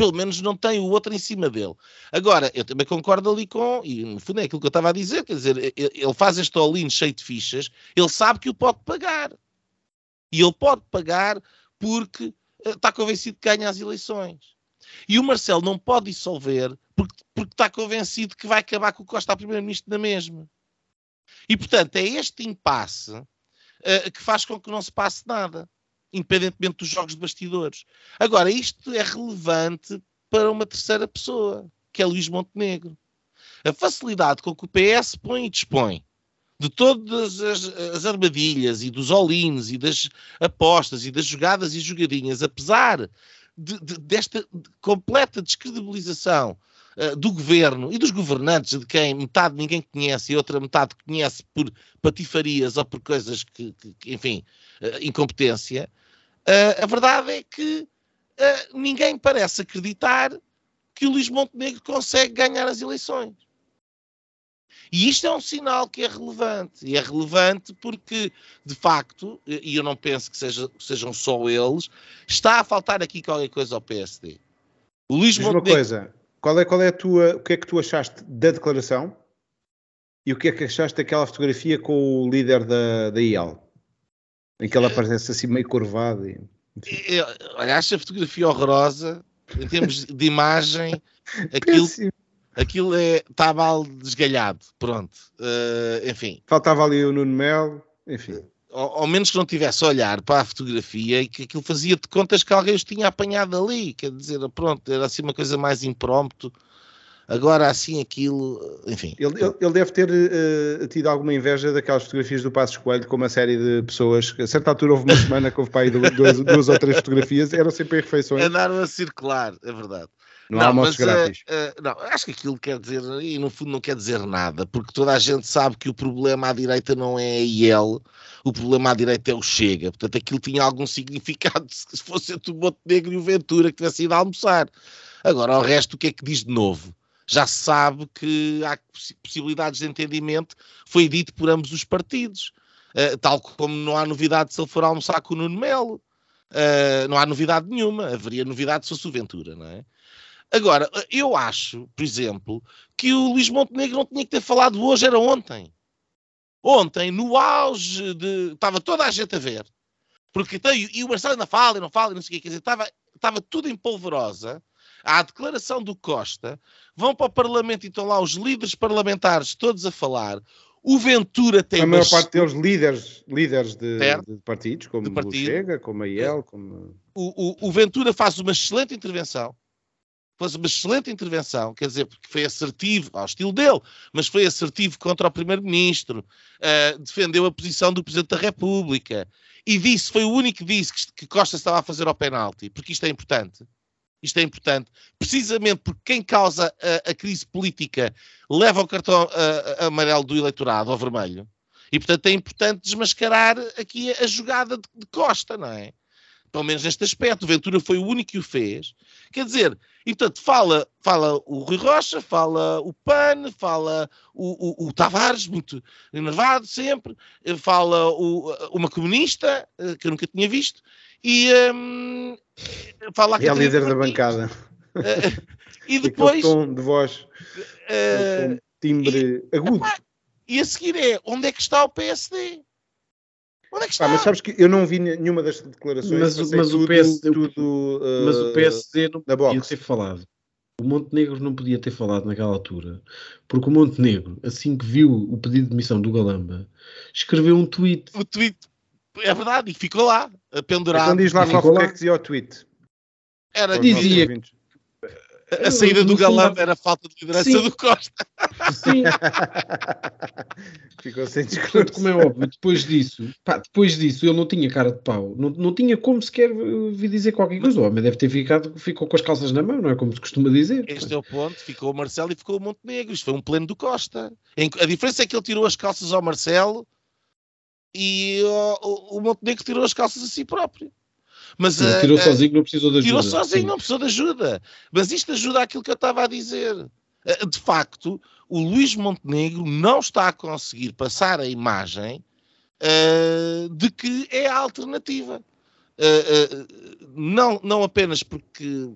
pelo menos não tem o outro em cima dele. Agora, eu também concordo ali com, e no fundo é aquilo que eu estava a dizer, quer dizer, ele faz este all-in cheio de fichas, ele sabe que o pode pagar. E ele pode pagar porque eh, está convencido que ganha as eleições. E o Marcelo não pode dissolver porque, porque está convencido que vai acabar com o Costa a primeiro-ministro na mesma. E, portanto, é este impasse uh, que faz com que não se passe nada independentemente dos jogos de bastidores. Agora, isto é relevante para uma terceira pessoa, que é Luís Montenegro. A facilidade com que o PS põe e dispõe de todas as, as armadilhas e dos all-ins e das apostas e das jogadas e jogadinhas, apesar de, de, desta completa descredibilização uh, do governo e dos governantes, de quem metade ninguém conhece e outra metade conhece por patifarias ou por coisas que, que, que enfim, uh, incompetência, Uh, a verdade é que ninguém parece acreditar que o Luís Montenegro consegue ganhar as eleições. E isto é um sinal que é relevante. E é relevante porque, de facto, e eu não penso que seja, sejam só eles, está a faltar aqui qualquer coisa ao PSD. O Luís Diz Montenegro... uma coisa, qual é, qual é a tua, o que é que tu achaste da declaração e o que é que achaste daquela fotografia com o líder da, da IAL? Em que ela aparece assim meio curvado. E, olha, acho a fotografia horrorosa em termos de imagem. [laughs] Aquilo, aquilo é, mal desgalhado. Pronto. Uh, enfim. Faltava ali o Nuno Mel. Enfim. Ao, ao, menos que não tivesse a olhar para a fotografia e que aquilo fazia de contas que alguém os tinha apanhado ali. Quer dizer, pronto, era assim uma coisa mais impromptu. Agora, assim, aquilo, enfim. Ele, ele, ele deve ter uh, tido alguma inveja daquelas fotografias do Passos Coelho com uma série de pessoas. A certa altura houve uma semana que houve para aí duas, duas ou três fotografias, eram sempre em refeições. Andaram a circular, é verdade. Não, não há almoços mas, grátis. Uh, uh, não, acho que aquilo quer dizer, e no fundo não quer dizer nada, porque toda a gente sabe que o problema à direita não é a IEL, o problema à direita é o Chega. Portanto, aquilo tinha algum [laughs] significado se fosse o Montenegro e o Ventura que tivesse ido almoçar. Agora, o resto, o que é que diz de novo? já se sabe que há possibilidades de entendimento, foi dito por ambos os partidos. Uh, tal como não há novidade se ele for almoçar com o Nuno Melo. Uh, não há novidade nenhuma. Haveria novidade se fosse o Ventura, não é? Agora, eu acho, por exemplo, que o Luís Montenegro não tinha que ter falado hoje, era ontem. Ontem, no auge de. Estava toda a gente a ver. Porque, então, e o Marcelo ainda fala e não fala e não sei o que, quer dizer, estava, estava tudo em polvorosa à declaração do Costa, vão para o Parlamento e estão lá os líderes parlamentares todos a falar. O Ventura tem. A maior parte deles líderes, líderes de, de partidos, como de partido. o Chega, como a IEL. Como... O, o, o Ventura faz uma excelente intervenção faz uma excelente intervenção, quer dizer, porque foi assertivo, ao estilo dele, mas foi assertivo contra o Primeiro-Ministro, uh, defendeu a posição do Presidente da República e disse, foi o único que disse que, que Costa estava a fazer ao penalti, porque isto é importante. Isto é importante, precisamente porque quem causa a, a crise política leva o cartão a, a, amarelo do eleitorado, ao vermelho. E, portanto, é importante desmascarar aqui a, jogada de, de, Costa, não é? Pelo menos neste aspecto. O Ventura foi o único que o fez. Quer dizer, e, portanto, fala, fala o Rui Rocha, fala o PAN, fala o, o, o Tavares, muito enervado sempre, fala o, uma comunista, eh, que eu nunca tinha visto, e um, fala a É a líder da bancada. Uh, [laughs] e [laughs] depois. tom de voz, uh, tom timbre e, agudo. e a seguir é: onde é que está o PSD? Onde é que está? Ah, mas sabes que eu não vi nenhuma das declarações. Mas, mas tudo, o PSD, tudo, uh, mas o PSD não podia ter falado. O Montenegro não podia ter falado naquela altura, porque o Montenegro, assim que viu o pedido de demissão do Galamba, escreveu um tweet. O tweet é verdade, e ficou lá, pendurado. Então diz lá qual foi que dizia o tweet. Era, dizia a saída do Galamba era a falta de liderança Sim. do Costa. Sim. [laughs] Ficou sem discurso. Como é óbvio, depois disso, pá, depois disso, ele não tinha cara de pau. Não, não tinha como sequer vir dizer qualquer coisa. O homem deve ter ficado, ficou com as calças na mão, não é como se costuma dizer. Este é o ponto. Ficou o Marcelo e ficou o Montenegro. Isto foi um pleno do Costa. A diferença é que ele tirou as calças ao Marcelo e o, o Montenegro tirou as calças a si próprio. Mas, uh, tirou uh, sozinho, não precisou de ajuda. Tirou sozinho, Sim. não precisou de ajuda. Mas isto ajuda àquilo que eu estava a dizer. Uh, de facto, o Luís Montenegro não está a conseguir passar a imagem de que é a alternativa. não, não apenas porque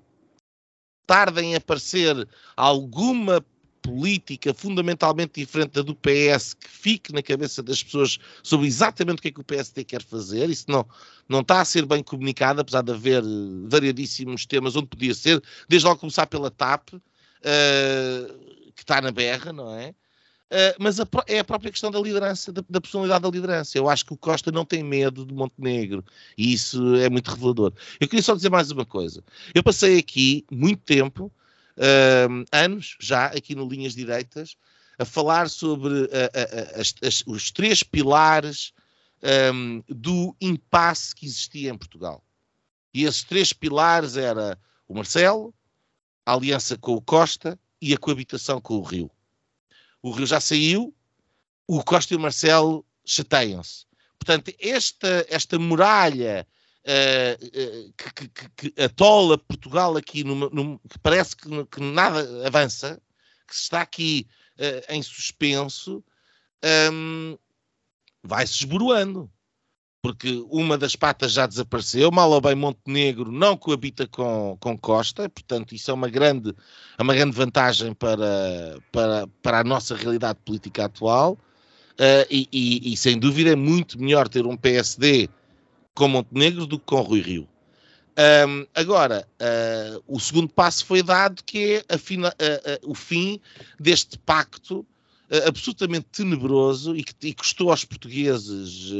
tarda em aparecer alguma política fundamentalmente diferente da do PS que fique na cabeça das pessoas sobre exatamente o que é que o PSD quer fazer. Isso não, não está a ser bem comunicado, apesar de haver eh, variadíssimos temas onde podia ser, desde logo começar pela TAP, uh, que está na berra, não é? Uh, mas a, é a própria questão da liderança, da, da, personalidade da liderança. Eu acho que o Costa não tem medo de Montenegro e isso é muito revelador. Eu queria só dizer mais uma coisa. Eu passei aqui muito tempo uh, anos já aqui no Linhas Direitas a falar sobre as, as, os três pilares um, do impasse que existia em Portugal. E esses três pilares era o Marcelo, a aliança com o Costa e a coabitação com o Rio. O Rio já saiu, o Costa e o Marcelo chateiam-se. Portanto, esta, esta muralha uh, que, que, que, atola Portugal aqui, numa, numa, que parece que, que, nada avança, que se está aqui uh, em suspenso, um, vai-se esboroando. Porque uma das patas já desapareceu, mal ou bem Montenegro não coabita com, com Costa, portanto, isso é uma grande, é uma grande vantagem para, para, para a nossa realidade política atual. Uh, e, e, e, sem dúvida é muito melhor ter um PSD com Montenegro do que com Rui Rio. Um, agora, uh, o segundo passo foi dado, que é fina, uh, o fim deste pacto absolutamente tenebroso e que e custou aos portugueses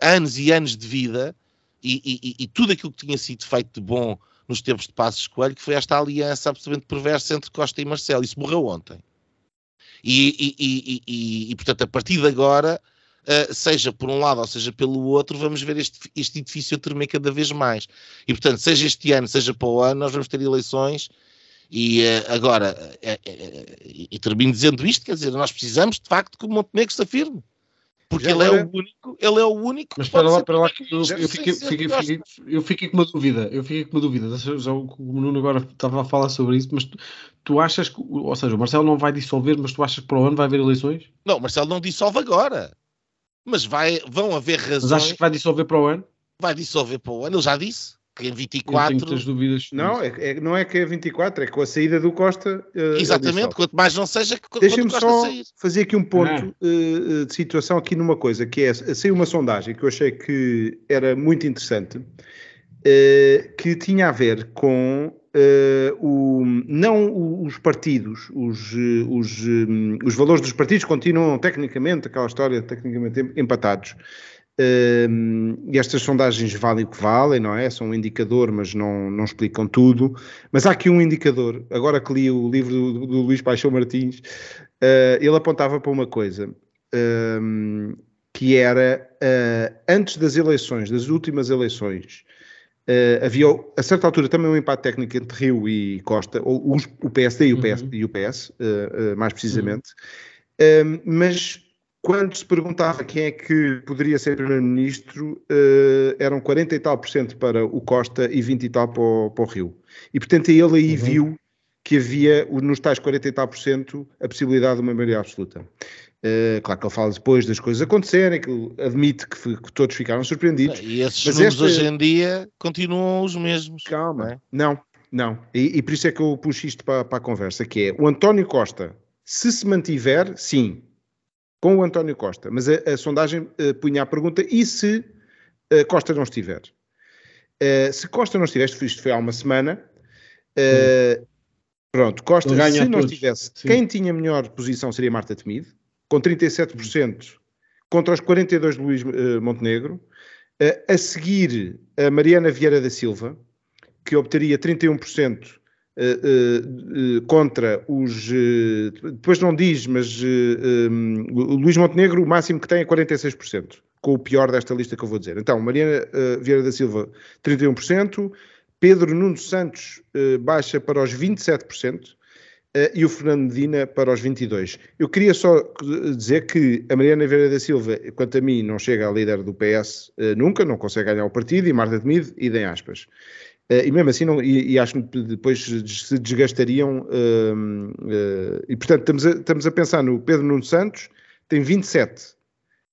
anos e anos de vida e, e, e, tudo aquilo que tinha sido feito de bom nos tempos de Passos Coelho, que foi esta aliança absolutamente perversa entre Costa e Marcelo. Isso morreu ontem. E, portanto, a partir de agora, uh, seja por um lado ou seja pelo outro, vamos ver este, este edifício tremer cada vez mais. E, portanto, seja este ano, seja para o ano, nós vamos ter eleições. E uh, agora, uh, e termino dizendo isto, quer dizer, nós precisamos de facto que o Montenegro se afirme. Porque ele é o único, ele é o único. Mas para lá, para lá eu, eu, fiquei, fiquei, fiquei, eu fiquei com uma dúvida. Eu fiquei com uma dúvida. Já o Nuno agora estava a falar sobre isso, mas tu, tu achas que, ou seja, o Marcelo não vai dissolver, mas tu achas que para o ano vai haver eleições? Não, o Marcelo não dissolve agora. Mas vai, vão haver razões. Mas achas que vai dissolver para o ano? Vai dissolver para o ano, ele já disse que em 24. Eu tenho muitas dúvidas. Não, é, é, não é que é 24, é com a saída do Costa. Uh, Exatamente, quanto mais não seja que Deixa-me só sair. fazer aqui um ponto uh, de situação aqui numa coisa, que é saiu uma sondagem que eu achei que era muito interessante, uh, que tinha a ver com o, não os partidos, os, os, um, os valores dos partidos continuam tecnicamente, aquela história tecnicamente empatados. Uh, estas sondagens valem o que valem, não é? São um indicador, mas não, não explicam tudo. Mas há aqui um indicador. Agora que li o livro do, do Luís Paixão Martins, uh, ele apontava para uma coisa, uh, que era antes das eleições, das últimas eleições, ah, havia a certa altura também um empate técnico entre Rio e Costa, ou os, o PSD e o PS, uhum. e o PS mais precisamente. Uhum. mas quando se perguntava quem é que poderia ser primeiro-ministro, uh, eram 40 e tal por cento para o Costa e 20 e tal para o, para o Rio. E portanto ele aí uhum. viu que havia nos tais 40 e tal por cento a possibilidade de uma maioria absoluta. Uh, claro que ele fala depois das coisas acontecerem, que ele admite que, que todos ficaram surpreendidos. E esses mas números esta... hoje em dia continuam os mesmos. Calma, não, é? não. não. E, e, por isso é que eu puxo isto para, para a conversa, que é o António Costa, se se mantiver, sim, com o António Costa, mas a, a sondagem uh, punha a pergunta: e se uh, Costa não estiver? Uh, se Costa não estiver, isto foi há uma semana, pronto, Costa, se não estivesse, Sim. quem tinha melhor posição seria Marta Temido, com 37% contra os 42% de Luís Montenegro. a seguir, a Mariana Vieira da Silva, que obteria 31% Uh, uh, contra os. Uh, depois não diz, mas um, Luís Montenegro, o máximo que tem é 46%, com o pior desta lista que eu vou dizer. Então, Mariana Vieira da Silva, 31%, Pedro Nuno Santos baixa para os 27%. E o Fernando Medina para os 22. Eu queria só dizer que a Mariana Vieira da Silva, quanto a mim, não chega a líder do PS nunca, não consegue ganhar o partido, e Marta de Mide, idem aspas. Uh, e mesmo assim, não, e, e, acho que depois se desgastariam. Uh, uh, e portanto, estamos a, estamos a pensar no Pedro Nuno Santos, tem 27.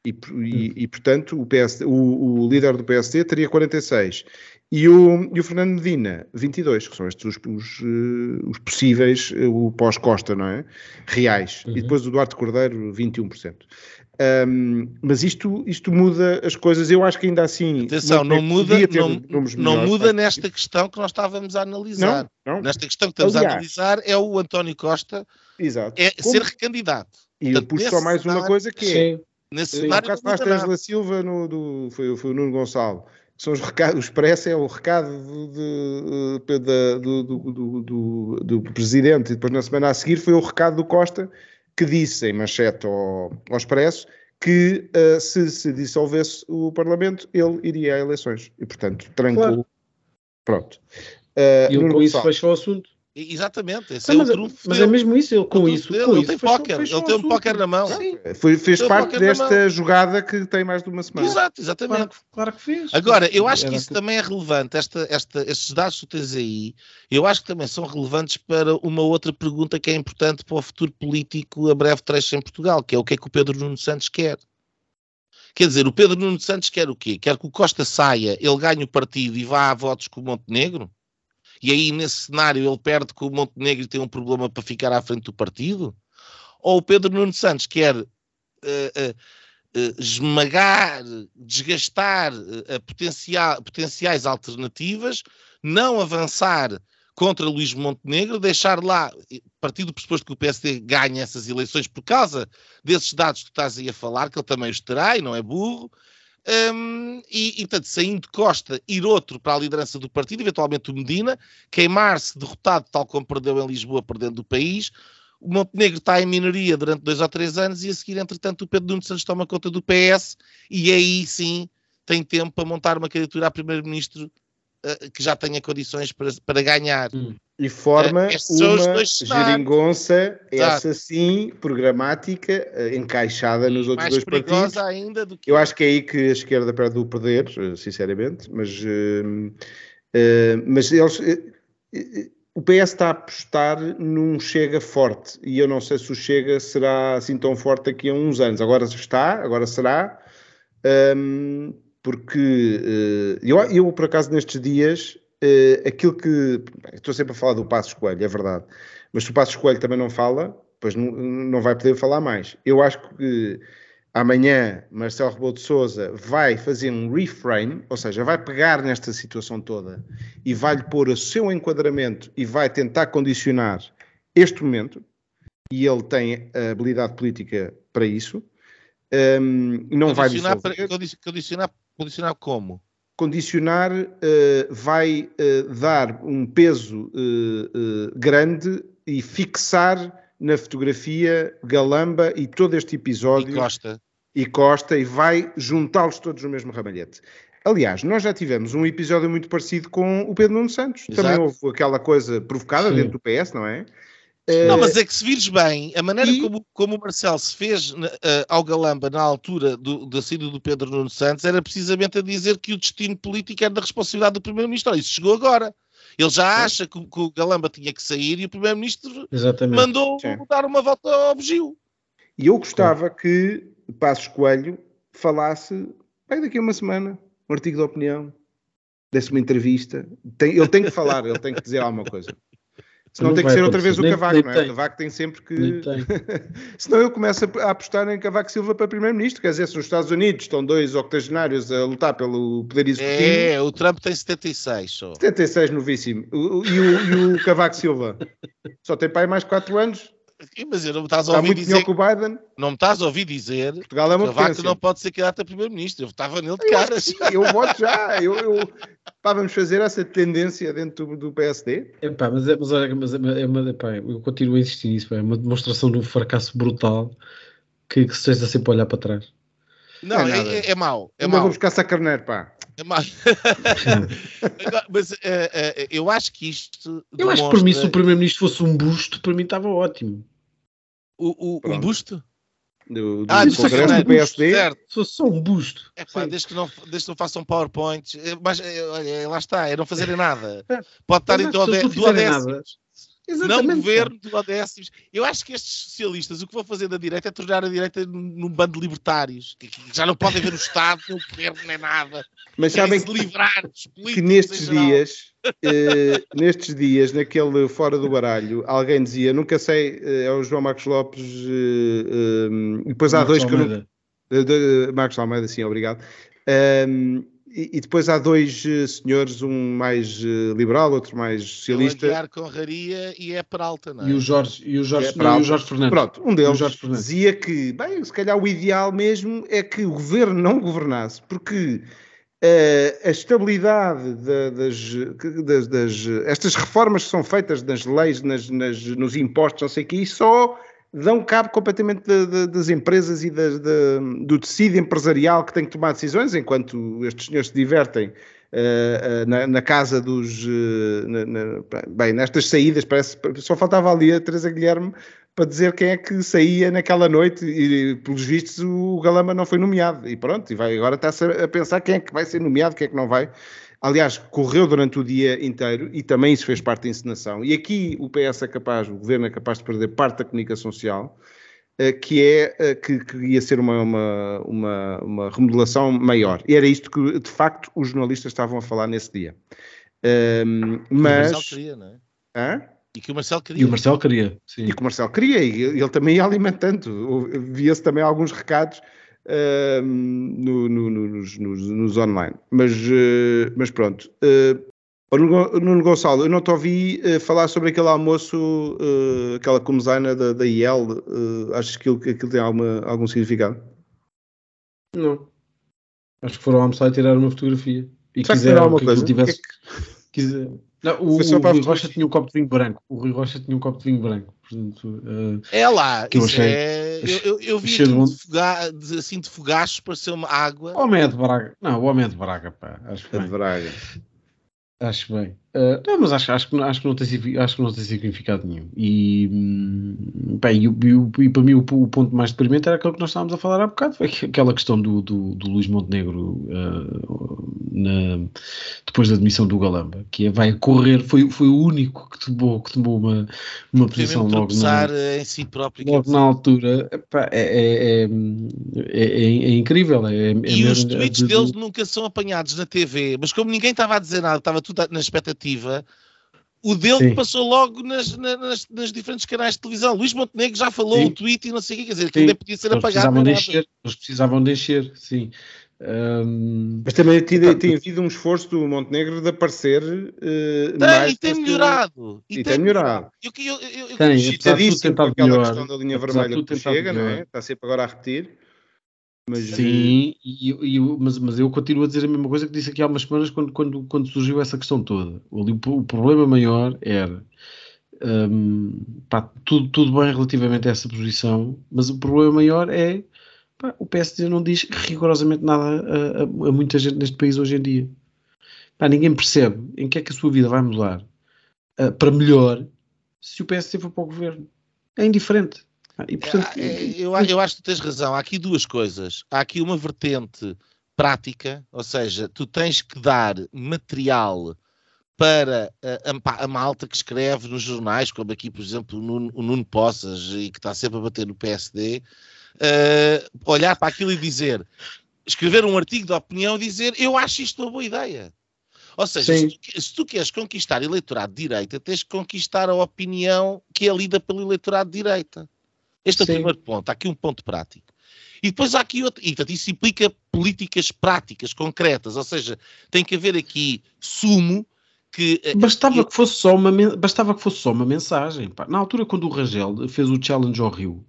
E, e, e portanto, o, PS, o, o, líder do PSD teria 46. E o, e o Fernando Medina, 22, que são estes os, os, uh, os possíveis, o pós-Costa, não é? Reais. Uhum. E depois o Duarte Cordeiro, 21%. Um, mas isto, isto muda as coisas, eu acho que ainda assim. Atenção, não, muda, não, não muda nesta questão que nós estávamos a analisar. Não, não. Nesta questão que estamos Aliás, a analisar é o António Costa Exato. é Como? ser recandidato. E Portanto, eu puxo só mais cenário, uma coisa que é. Sim. Nesse cenário. O caso da Angela Silva no, do, foi, foi o Nuno Gonçalo. São os recados, o expresso é o recado de, de, de, do, do, do, do, presidente, e depois na semana a seguir foi o recado do Costa, que disse em manchete ao, ao Expresso que uh, se se dissolvesse o Parlamento, ele iria a eleições. E, portanto, trancou. Claro. Pronto. Uh, e com isso fechou o assunto. Exatamente, esse é mas, é o trunfo Mas é mesmo isso, ele com isso. Com ele isso, tem póquer, ele tem um póquer na mão. Sim. Foi, fez tem parte desta jogada que tem mais de uma semana. Exato, exatamente. Claro, claro que fez. Agora, eu acho que isso também é relevante, esta, esta, estes dados que tu tens aí, eu acho que também são relevantes para uma outra pergunta que é importante para o futuro político a breve trecho em Portugal, que é o que é que o Pedro Nuno Santos quer. Quer dizer, o Pedro Nuno Santos quer o quê? Quer que o Costa saia, ele ganhe o partido e vá a votos com o Montenegro? E aí, nesse cenário, ele perde com o Montenegro tem um problema para ficar à frente do partido? Ou o Pedro Nuno Santos quer uh, uh, uh, esmagar, desgastar potencial, potenciais alternativas, não avançar contra Luís Montenegro, deixar lá, partir do pressuposto que o PSD ganha essas eleições por causa desses dados que tu estás aí a falar, que ele também os terá e não é burro, um, e, e, portanto, saindo Costa, ir outro para a liderança do partido, eventualmente o Medina, queimar-se derrotado, tal como perdeu em Lisboa, perdendo o país. O Montenegro está em minoria durante dois ou três anos e a seguir, entretanto, o Pedro Nuno Santos toma conta do PS e aí sim tem tempo para montar uma candidatura a primeiro-ministro uh, que já tenha condições para, para ganhar. Hum e forma uh, uma geringonça, essa sim, programática, uh, encaixada nos outros dois partidos. Ainda do que... Eu acho que é aí que a esquerda perde o poder, uh, sinceramente, mas, uh, mas eles. o PS está a apostar num Chega forte e eu não sei se o Chega será assim tão forte daqui a uns anos. Agora está, agora será, um, porque eu, eu, por acaso, nestes dias uh, aquilo que. Estou sempre a falar do Passo Escolho, é verdade. Mas se o Passo Escolho também não fala, pois não, não vai poder falar mais. Eu acho que amanhã Marcelo Rebelo de Souza vai fazer um reframe, ou seja, vai pegar nesta situação toda e vai-lhe pôr o seu enquadramento e vai tentar condicionar este momento, e ele tem a habilidade política para isso. Um, não vai para, condicionar, condicionar como? Condicionar uh, vai uh, dar um peso uh, grande e fixar na fotografia Galamba e todo este episódio. E Costa. E Costa, e vai juntá-los todos no mesmo ramalhete. Aliás, nós já tivemos um episódio muito parecido com o Pedro Nuno Santos. Exato. Também houve aquela coisa provocada Sim. dentro do PS, não é? Não, mas é que se vires bem, a maneira e... como, como o Marcelo se fez uh, ao Galamba na altura do, da saída do Pedro Nuno Santos era precisamente a dizer que o destino político era da responsabilidade do Primeiro-Ministro. Isso chegou agora. Ele já acha que, que, o Galamba tinha que sair e o Primeiro-Ministro mandou Sim. dar uma volta ao bugio. E eu gostava que Passos Coelho falasse, bem, daqui a uma semana, um artigo de opinião, desse uma entrevista. Tem, ele tem que falar, ele tem que dizer alguma coisa. Senão tem que ser outra vez o Cavaco, nem não é? O Cavaco tem sempre que. [laughs] Senão eu começo a apostar em Cavaco Silva para Primeiro-Ministro. Quer dizer, se nos Estados Unidos estão dois octogenários a lutar pelo poder executivo. É, o Trump tem 76 só. 76, novíssimo. E o, e o Cavaco Silva só tem pai mais 4 anos. Mas eu não me estás a ouvir dizer. Que o Biden. Não me estás a ouvir dizer. Portugal é uma que Cavaco não pode ser candidato a primeiro-ministro. Eu votava nele de caras. Eu, eu voto já. Eu, eu, pá, vamos fazer essa tendência dentro do, do PSD. É pá, mas, é, mas, olha, mas é, é uma, pá, eu continuo a insistir nisso. Pá, é uma demonstração de um fracasso brutal que, que se esteja sempre a olhar para trás. Não, é, é, é, é mau. É mau. vou buscar sacarneiro, pá. É mau. [laughs] mas uh, uh, eu acho que isto. Eu acho que para mim, se o Primeiro-Ministro fosse um busto, para mim estava ótimo. O, o, um busto? Do, do ah, do Congresso do PSD. Certo. Sou só um busto. É pá, desde que, não, desde que não façam PowerPoint, eh, mas olha, lá está, é não fazerem nada. Pode estar então do décimos. Exatamente. Não governo do décimos. Eu acho que estes socialistas o que vão fazer da direita é tornar a direita num bando de libertários, que, que já não podem ver o Estado, nem o governo, nem nada. Mas sabem que, livrar que nestes dias, eh, nestes dias, naquele fora do baralho, alguém dizia, nunca sei, eh, é o João Marcos Lopes, eh, eh e depois há Marcos dois Almeida. que eu não. De, de, Marcos Almeida, sim, obrigado. Um, e, depois há dois uh, senhores, um mais uh, liberal, outro mais socialista. O Conraria e é Peralta, não é? E o Jorge, e o Jorge, é não, e o Jorge Fernandes. Pronto, um deles dizia que, bem, se calhar o ideal mesmo é que o governo não governasse, porque uh, a estabilidade das, das, das, estas reformas que são feitas nas leis, nas, nas, nos impostos, não sei o que, só dão cabo completamente de, de, das empresas e de, do tecido empresarial que tem que tomar decisões, enquanto estes senhores se divertem uh, na, na, casa dos. Uh, na, na, bem, nestas saídas, parece. Só faltava ali a Teresa Guilherme para dizer quem é que saía naquela noite e, pelos vistos, o Galamba não foi nomeado. E pronto, e vai, agora está-se a pensar quem é que vai ser nomeado, quem é que não vai. Aliás, correu durante o dia inteiro e também isso fez parte da encenação. E aqui o PS é capaz, o governo é capaz de perder parte da comunicação social eh, que é eh, que, que ia ser uma, uma, uma, uma, remodelação maior. E era isto que, de facto, os jornalistas estavam a falar nesse dia. Um, mas... E o queria, não é? Hã? E que o Marcelo queria. E o Marcelo queria, sim. E que o Marcelo queria, e ele também ia alimentando. Via-se também alguns recados uh, no, no, nos, nos, nos, online. Mas, uh, mas pronto. Uh, Nuno Gonçalo, eu não te ouvi uh, falar sobre aquele almoço, aquela comezaina da, da IEL. Achas que aquilo, aquilo tem alguma, algum significado? Não. Acho que foram almoçar e tirar uma fotografia. E quiseram alguma que coisa? Tivesse... Que... Quiser... Não, o, o Rui Rocha tinha um copo de vinho branco. O Rui Rocha tinha um copo de vinho branco. Portanto, uh, é lá, que eu, achei, é, eu, eu, eu vi de, fuga, de, assim de fogachos, pareceu uma água. O homem é de Braga. Não, o homem é de Braga, pá. Acho é de Braga. Acho bem. Uh, não, mas acho, acho, que, acho, que não tem, acho que não tem significado nenhum. E, hum, bem, e, e, e para mim o, o, ponto mais deprimente era aquilo que nós estávamos a falar há bocado, foi aquela questão do, do, do Luís Montenegro uh, na, depois da admissão do Galamba, que é, vai correr, foi, foi o único que tomou, que tomou uma, uma posição logo na, em si próprio, logo na altura. Epá, é, é, é, é, incrível. É, e os tweets de, deles nunca são apanhados na TV, mas como ninguém estava a dizer nada, estava tudo na expectativa. O dele Sim. passou logo nas, nas, nas, diferentes canais de televisão. Luís Montenegro já falou sim. um tweet e não sei o que, quer dizer, que ainda podia ser eles apagado. Precisavam de encher, eles precisavam de encher, sim. Um... Mas também tem, tem havido um esforço do Montenegro de aparecer uh, tem, mais. E tem melhorado. E, e tem, melhorado. Eu, eu, eu, eu, tem, apesar de tudo aquela melhor, questão da linha vermelha que chega, não é? Está sempre agora a repetir. Mas, Sim, e, e, mas, mas eu continuo a dizer a mesma coisa que disse aqui há umas semanas quando, quando, quando surgiu essa questão toda. O, o problema maior era um, pá, tudo, tudo bem relativamente a essa posição, mas o problema maior é pá, o PSD não diz rigorosamente nada a, a, a, muita gente neste país hoje em dia. Pá, ninguém percebe em que é que a sua vida vai mudar uh, para melhor se o PSD for para o governo. É indiferente. E, portanto, é, é, eu, eu acho que tu tens razão. Há aqui duas coisas. Há aqui uma vertente prática, ou seja, tu tens que dar material para a, a, malta que escreve nos jornais, como aqui, por exemplo, o Nuno, o Nuno Poças, e que está sempre a bater no PSD, uh, eh, olhar para aquilo e dizer, escrever um artigo de opinião e dizer eu acho isto uma boa ideia. Ou seja, se tu, se tu, queres conquistar eleitorado de direita, tens que conquistar a opinião que é lida pelo eleitorado de direita. Este é o primeiro ponto. Há aqui um ponto prático. E depois há aqui outro. E portanto, isso implica políticas práticas, concretas. Ou seja, tem que haver aqui sumo que. Eh, bastava, que fosse só uma, bastava que fosse só uma mensagem. Pá. Na altura, quando o Rangel fez o challenge ao Rio,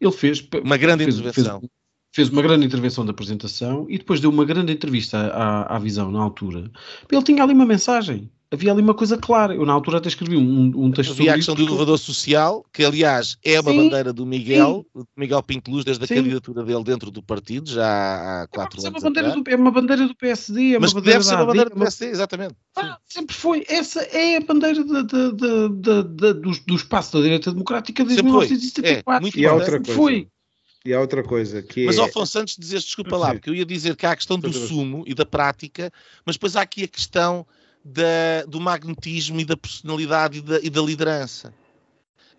ele fez. Uma grande fez, intervenção. Fez, fez uma grande intervenção da apresentação e depois deu uma grande entrevista à, à visão na altura. Ele tinha ali uma mensagem havia ali uma coisa clara. Eu, na altura, até escrevi um, um texto havia sobre a questão do elevador social, que, aliás, é uma sim, bandeira do Miguel, sim. Miguel Pinto Luz, desde a sim. candidatura dele dentro do partido, já há quatro é, anos. É uma, bandeira do, é uma bandeira do PSD. É Mas deve ser uma bandeira do PSD, exatamente. Ah, sempre foi. Essa é a bandeira de, de, de, do, do espaço da direita democrática desde sempre 1974. É, e há outra coisa. Foi. E há outra coisa que Mas, é... Afonso, antes de dizer desculpa lá, porque eu ia dizer que há a questão do sumo e da prática, mas depois há aqui a questão da, do magnetismo e da personalidade e da, e da liderança.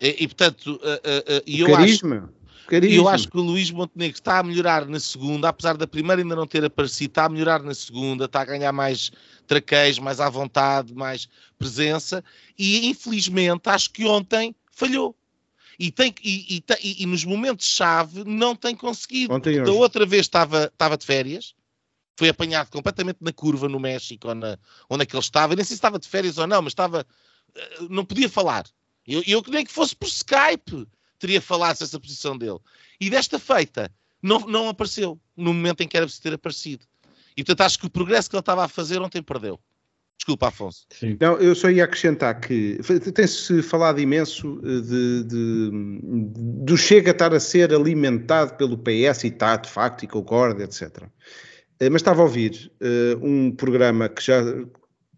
E, e portanto, uh, uh, uh, eu carisma. acho. Carisma. Eu acho que o Luís Montenegro está a melhorar na segunda, apesar da primeira ainda não ter aparecido, está a melhorar na segunda, está a ganhar mais traqueis, mais à vontade, mais presença, e infelizmente acho que ontem falhou. E, tem, e, e, e nos momentos-chave não tem conseguido. Ontem, da outra vez estava, estava de férias, foi apanhado completamente na curva no México, ou na, onde é que ele estava. Eu nem sei se estava de férias ou não, mas estava. Eh, não podia falar. Eu, eu nem que fosse por Skype teria falado essa posição dele. E desta feita, não, não apareceu no momento em que era preciso ter aparecido. E portanto acho que o progresso que ele estava a fazer ontem perdeu. Desculpa, Afonso. Sim. Não, eu só ia acrescentar que tem-se falado imenso eh, de, de, do Chega estar a ser alimentado pelo PS e está, de facto, e concorda, etc. mas estava a ouvir um programa que já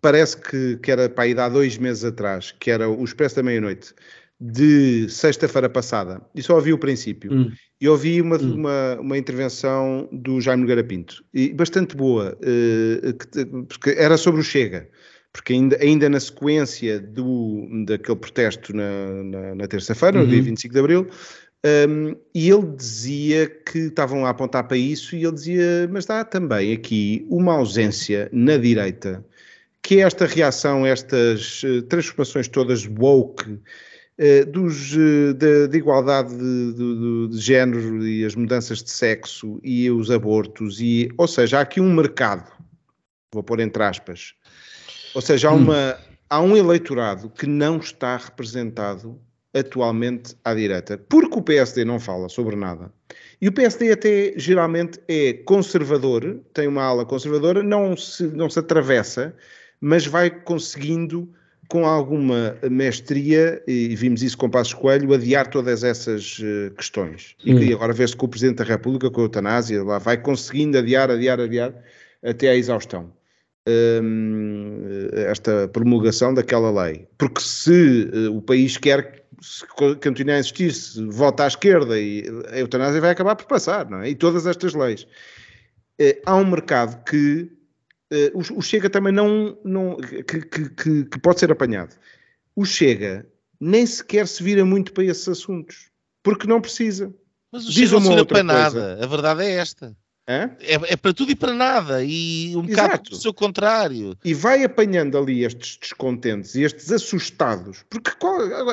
parece que, que era para ir há dois meses atrás, que era o Expresso da Meia-Noite, de sexta-feira passada, e só ouvi o princípio. Hum. E ouvi uma, hum. uma, uma, intervenção do Jaime Garapinto, e bastante boa, uh, porque era sobre o Chega, porque ainda, ainda na sequência do, daquele protesto na, na, na terça-feira, uhum. no dia 25 de Abril, um, e ele dizia que estavam a apontar para isso, e ele dizia, mas há também aqui uma ausência na direita, que é esta reação, estas uh, transformações todas woke, eh, dos, eh, de, de, igualdade de, de, de, género e as mudanças de sexo e os abortos, e, ou seja, há aqui um mercado, vou pôr entre aspas, ou seja, há, hum. uma, há um eleitorado que não está representado atualmente à direita, porque o PSD não fala sobre nada. E o PSD até geralmente é conservador, tem uma ala conservadora, não se, não se atravessa, mas vai conseguindo com alguma mestria, e vimos isso com Passos Coelho, adiar todas essas uh, questões. Hum. E agora vê-se com o Presidente da República, com a eutanásia, lá vai conseguindo adiar, adiar, adiar, até à exaustão. Um, esta promulgação daquela lei. Porque se uh, o país quer se continuar a existir, se vota à esquerda e a eutanásia vai acabar por passar, não é? E todas estas leis. Uh, há um mercado que uh, o, o, Chega também não, não que, que, que, que, pode ser apanhado. O Chega nem sequer se vira muito para esses assuntos, porque não precisa. Mas o Diz Chega não se vira para coisa. nada, a verdade é esta. É? É, para tudo e para nada, e um bocado do seu contrário. E vai apanhando ali estes descontentes e estes assustados, porque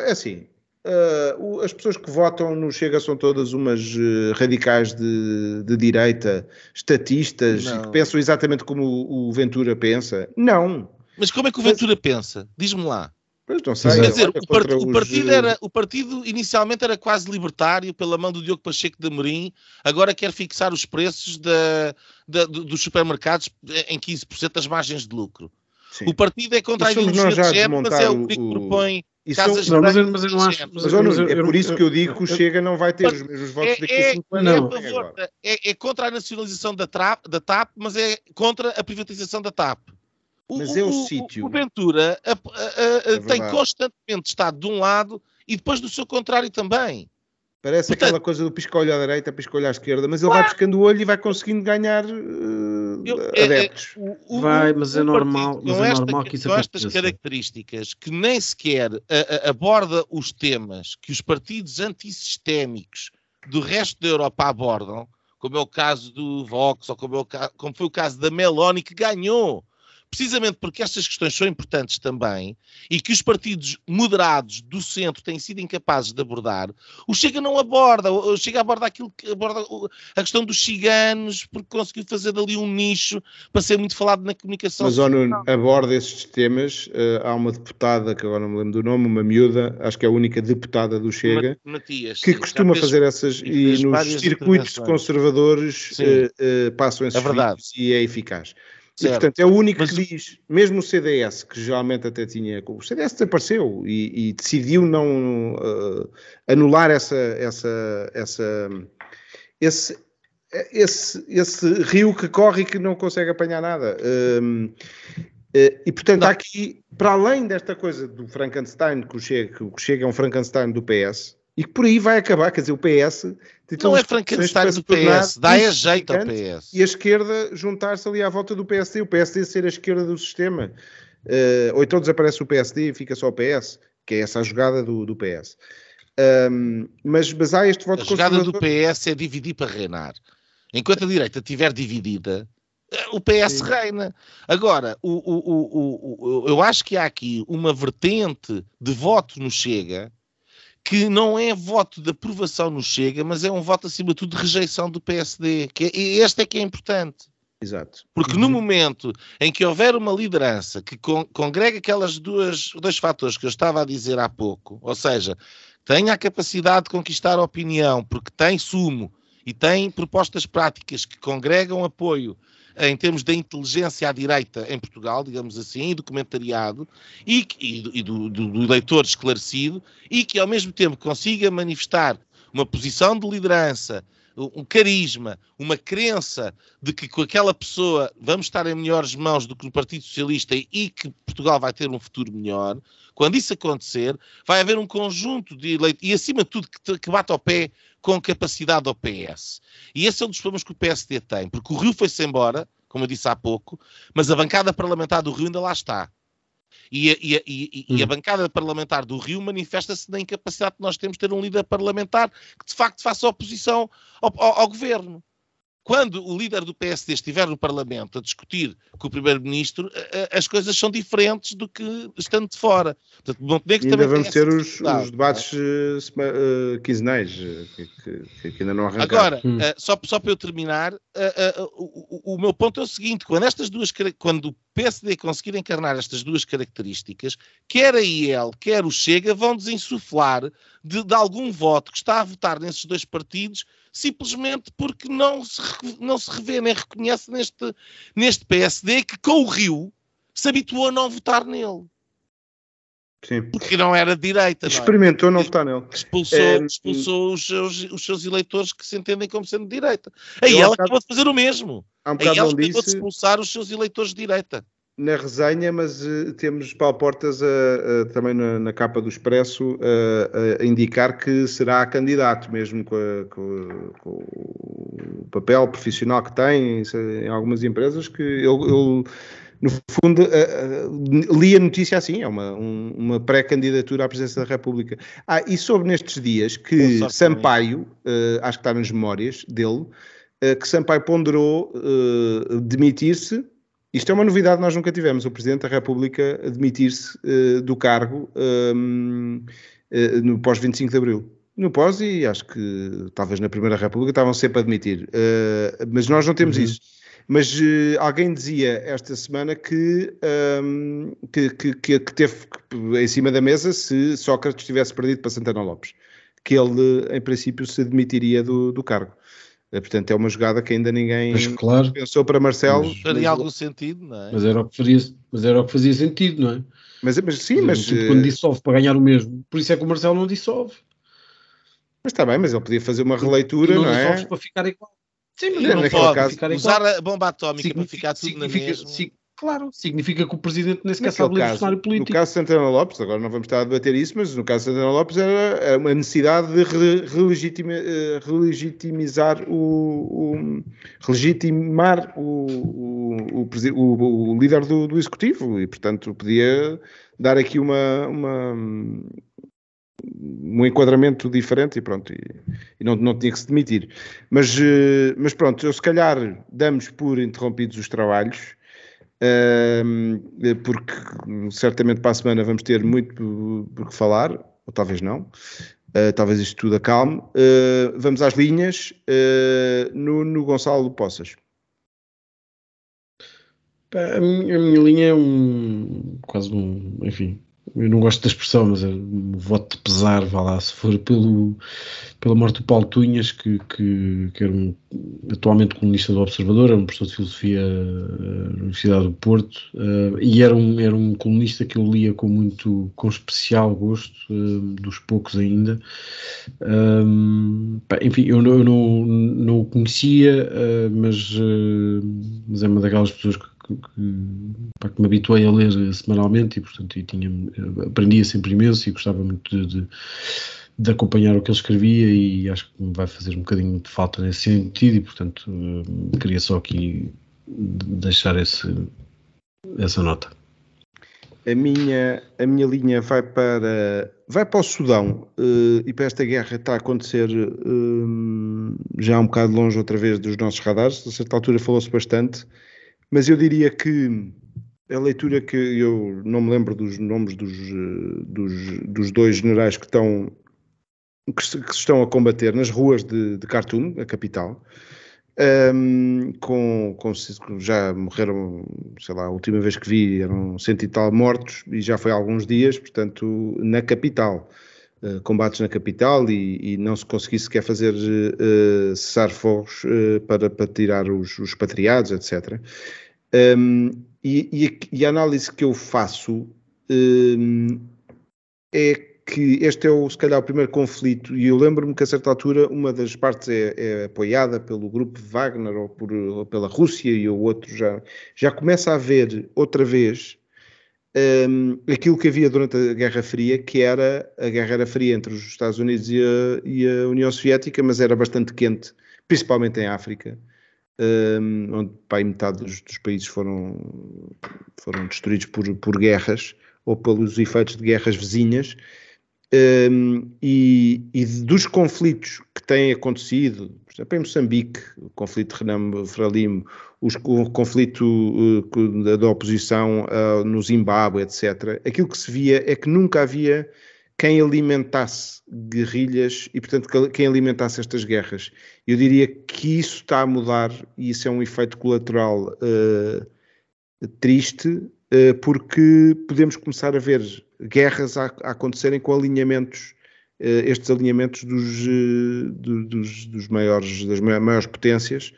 é assim, Uh, as pessoas que votam no Chega são todas umas uh, radicais de, de, direita, estatistas, que pensam exatamente como o, o, Ventura pensa. Não. Mas como é que o Ventura Mas... pensa? Diz-me lá. Pois não sei. Quer dizer, o, part, os... o, partido era, o partido inicialmente era quase libertário pela mão do Diogo Pacheco de Amorim, agora quer fixar os preços da, da, dos supermercados em 15% das margens de lucro. Sim. O partido é contra a ideologia de género, mas é o que propõe Casas não, mas, eu, mas eu não acho. Mas, mas, mas, é por isso que eu digo que o Chega não vai ter os mesmos votos daqui a 5 é, anos. É, é, é, contra a nacionalização da, TAP, da TAP, mas é contra a privatização da TAP. O, mas é o, o sítio. O Ventura a, a, a, é tem constantemente estado de um lado e depois do seu contrário também. Parece Portanto, aquela coisa do pisca-olho à direita, pisca-olho à esquerda, mas ele vai pescando o olho e vai conseguindo ganhar uh, eu, adeptos. É, é, o, vai, mas é normal, mas é normal que isso Com estas características que nem sequer a, a, aborda os temas que os partidos antissistémicos do resto da Europa abordam, como é o caso do Vox, ou como, é o, como foi o caso da Meloni, que ganhou precisamente porque estas questões são importantes também e que os partidos moderados do centro têm sido incapazes de abordar, o Chega não aborda, o Chega aborda aquilo que aborda a questão dos ciganos, porque conseguiu fazer dali um nicho para ser muito falado na comunicação. Mas, Nuno, aborda esses temas. Uh, há uma deputada, que agora não me lembro do nome, uma miúda, acho que é a única deputada do Chega, Matias, que sim, costuma fazer essas e nos circuitos conservadores uh, uh, passam esses é e é eficaz. E, portanto, é o único Mas... que diz, mesmo o CDS, que geralmente até tinha. O CDS desapareceu e, e decidiu não uh, anular essa, essa, essa, esse, esse, esse rio que corre e que não consegue apanhar nada. Um, uh, e portanto, não. há aqui, para além desta coisa do Frankenstein, que o Chega, que o Chega é um Frankenstein do PS, e que por aí vai acabar, quer dizer, o PS não é Frankenstein do PS, dá é jeito ao PS. E a esquerda juntar-se ali à volta do PSD, o PSD ser a esquerda do sistema. Uh, ou então desaparece o PSD e fica só o PS, que é essa a jogada do, do PS. Um, mas, mas há este voto A jogada do PS é dividir para reinar. Enquanto a direita estiver dividida, eh, o PS Sim. reina. Agora, o, o, o, eu acho que há aqui uma vertente de voto no Chega que não é voto de aprovação no Chega, mas é um voto, acima de tudo, de rejeição do PSD. Que é, este é que é importante. Exato. Porque no momento em que houver uma liderança que con congrega aquelas duas, dois fatores que eu estava a dizer há pouco, ou seja, tenha a capacidade de conquistar a opinião, porque tem sumo e tem propostas práticas que congregam apoio em termos da inteligência à direita em Portugal, digamos assim, e documentariado, e, e, e do, do, do leitor esclarecido, e que ao mesmo tempo consiga manifestar uma posição de liderança um carisma, uma crença de que com aquela pessoa vamos estar em melhores mãos do que no Partido Socialista e que Portugal vai ter um futuro melhor, quando isso acontecer, vai haver um conjunto de eleitos, e acima de tudo que, que bate ao pé com capacidade ao PS. E esse é um dos problemas que o PSD tem, porque o Rio foi-se embora, como eu disse há pouco, mas a bancada parlamentar do Rio ainda lá está. E a, e, a, e, e a, hum. bancada parlamentar do Rio manifesta-se na incapacidade que nós temos de ter um líder parlamentar que de facto faça oposição ao, ao, ao governo quando o líder do PSD estiver no Parlamento a discutir com o Primeiro-Ministro, as coisas são diferentes do que estando de fora. Portanto, Montenegro ainda vamos ter os, os, debates uh, quinzenais, que, que, que, ainda não arrancaram. Agora, hum. uh, só, só para eu terminar, uh, o, o, meu ponto é o seguinte, quando estas duas, quando o PSD conseguir encarnar estas duas características, quer a IEL, quer o Chega, vão desinsuflar de, de algum voto que está a votar nesses dois partidos simplesmente porque não se, não se revê nem reconhece neste, neste PSD que com o Rio se habituou a não votar nele. Sim. Porque não era de direita. Não é? Experimentou não, votar nele. Expulsou, é, expulsou os, seus, os seus eleitores que se entendem como sendo de direita. Aí ela acabou de fazer o mesmo. Um Aí ela acabou disse... de expulsar os seus eleitores de direita na resenha, mas uh, temos Paulo Portas também na, na, capa do Expresso a indicar que será candidato, mesmo com, a, com, com, o papel profissional que tem em, algumas empresas, que ele, no fundo, uh, uh, li a notícia assim, é uma, um, uma pré-candidatura à presidência da República. Ah, e sobre nestes dias que Sampaio, uh, acho que está nas memórias dele, que Sampaio ponderou demitir-se isto é uma novidade que nós nunca tivemos, o Presidente da República admitir-se uh, do cargo um, uh, no pós-25 de Abril. No pós e acho que talvez na Primeira República estavam sempre a admitir. Uh, mas nós não temos uhum. isso. Mas alguém dizia esta semana que, um, que, que, que, teve em cima da mesa se Sócrates tivesse perdido para Santana Lopes. Que ele, em princípio, se admitiria do, do cargo. Eh, portanto, é uma jogada que ainda ninguém mas, claro, pensou para Marcelo. Mas, faria algum sentido, não é? Mas era, o que faria, mas era o que fazia sentido, não é? Mas, mas sim, mas. Tipo, quando dissolve para ganhar o mesmo. Por isso é que o Marcelo não dissolve. Mas está bem, mas ele podia fazer uma releitura, não, não é? para ficar igual. Sim, mas não, não pode. Caso, usar a bomba atómica para ficar tudo na mesma. Claro, significa que o presidente nem sequer sabe ler o cenário político. No caso de Santana Lopes, agora não vamos estar a debater isso, mas no caso de Santana Lopes era uma necessidade de re eh, relegitimizar o, o legitimar o, o, o líder do, do, executivo e, portanto, podia dar aqui uma, uma um enquadramento diferente e pronto, e, e, não, não tinha que se demitir. Mas, eh, mas pronto, eu se calhar damos por interrompidos os trabalhos porque certamente para a semana vamos ter muito por que falar, ou talvez não. Uh, talvez isto tudo acalme. Uh, vamos às linhas. No, no Gonçalo Poças. A minha, a minha, linha é um quase um, enfim, eu não gosto da expressão, mas é um voto de pesar, vá lá, se for pelo, pela morte do Paulo Tunhas, que, que, que era um, atualmente comunista do Observador, era um professor de filosofia na Universidade do Porto, uh, e era um, era um comunista que eu lia com muito, com especial gosto, uh, dos poucos ainda. Um, pá, enfim, eu, não, eu não, não o conhecia, uh, mas, mas é uma daquelas pessoas que que, que, me habituei a ler semanalmente e, portanto, e tinha, aprendia sempre imenso e gostava muito de, de, de, acompanhar o que ele escrevia e acho que me vai fazer um bocadinho de falta nesse sentido e, portanto, uh, queria só aqui deixar esse, essa nota. A minha, a minha linha vai para, vai para o Sudão uh, e para esta guerra está a acontecer uh, já um bocado longe outra vez dos nossos radares. A certa altura falou-se bastante mas eu diria que a leitura que eu não me lembro dos nomes dos, dos, dos dois generais que estão que que estão a combater nas ruas de, de Khartoum, a capital, um, com, com, já morreram, sei lá, a última vez que vi eram cento e tal mortos e já foi há alguns dias, portanto, na capital. Uh, combates na capital e, e, não se conseguisse sequer fazer uh, cessar fogos uh, para, para tirar os, os patriados, etc. Um, e, e, e, a análise que eu faço um, é que este é o, se calhar o primeiro conflito, e eu lembro-me que a certa altura uma das partes é, é apoiada pelo grupo Wagner ou, por, ou, pela Rússia e o outro já, já começa a haver outra vez um, aquilo que havia durante a Guerra Fria, que era a Guerra era fria entre os Estados Unidos e a, e a União Soviética, mas era bastante quente, principalmente em África, um, onde pai, metade dos, dos, países foram, foram destruídos por, por guerras ou pelos efeitos de guerras vizinhas. Um, e, e, dos conflitos que têm acontecido, por exemplo, em Moçambique, o conflito Renamo-Frelimo, o conflito uh, da oposição uh, no Zimbábue, etc., aquilo que se via é que nunca havia quem alimentasse guerrilhas e, portanto, quem alimentasse estas guerras. Eu diria que isso está a mudar e isso é um efeito colateral uh, triste, porque podemos começar a ver guerras a, a acontecerem com alinhamentos, uh, estes alinhamentos dos, uh, dos, dos, maiores, das maiores potências.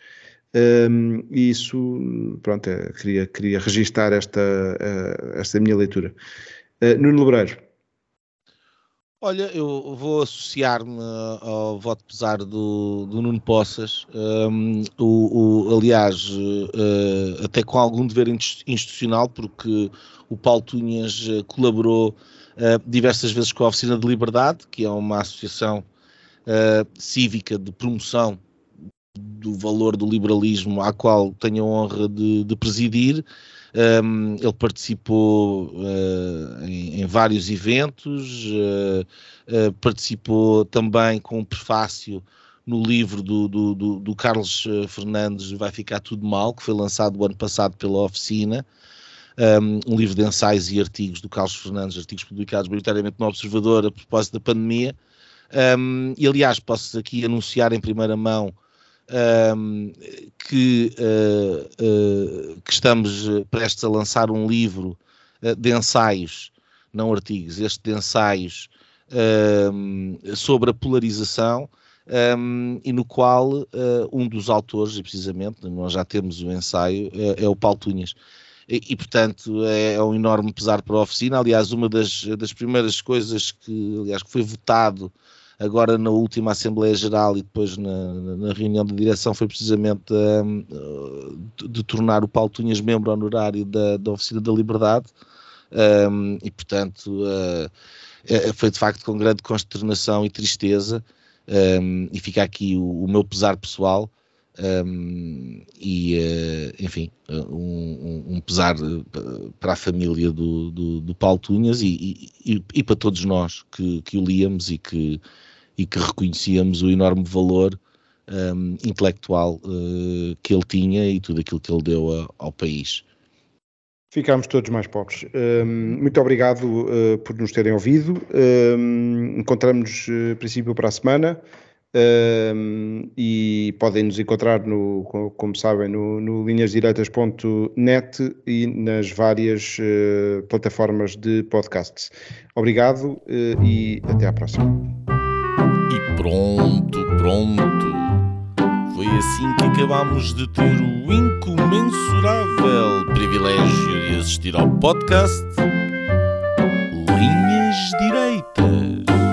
Um, e isso, pronto, é, queria, queria registar esta, uh, esta minha leitura. Nuno Lebreiro. Olha, eu vou associar-me ao voto pesar do, do Nuno Poças, um, o, o, aliás, uh, até com algum dever institucional, porque o Paulo Tunhas uh, colaborou uh, diversas vezes com a Oficina de Liberdade, que é uma associação cívica de promoção do valor do liberalismo, à qual tenho a honra de, de presidir. Um, ele participou uh, em, em, vários eventos, uh, uh, participou também com um prefácio no livro do, do, do, do, Carlos Fernandes Vai Ficar Tudo Mal, que foi lançado o ano passado pela oficina. Um, um livro de ensaios e artigos do Carlos Fernandes, artigos publicados maioritariamente no Observador a propósito da pandemia. Um, e aliás, posso aqui anunciar em primeira mão um, que, uh, uh, que, estamos prestes a lançar um livro uh, de ensaios, não artigos, este de ensaios sobre a polarização. Um, e no qual um dos autores, precisamente nós já temos o ensaio, é, é o Paulo Tunhas. E, e, portanto é, é, um enorme pesar para a oficina. Aliás, uma das, das primeiras coisas que, aliás, que foi votado agora na última Assembleia Geral e depois na, na reunião de direção foi precisamente um, de, tornar o Paulo Tunhas membro honorário da, da Oficina da Liberdade um, e portanto uh, foi de facto com grande consternação e tristeza um, e fica aqui o, o meu pesar pessoal um, e uh, enfim um, um, pesar para a família do, do, do Paulo Tunhas e, e, e, para todos nós que, que o líamos e que e que reconhecíamos o enorme valor um, intelectual uh, que ele tinha e tudo aquilo que ele deu a, ao país. Ficámos todos mais pobres. Um, muito obrigado uh, por nos terem ouvido. Um, Encontramos-nos, uh, princípio, para a semana. Um, e podem nos encontrar, no, como sabem, no, no linhasdireitas.net e nas várias uh, plataformas de podcasts. Obrigado uh, e até à próxima. Pronto, pronto. Foi assim que acabámos de ter o incomensurável privilégio de assistir ao podcast Linhas Direitas.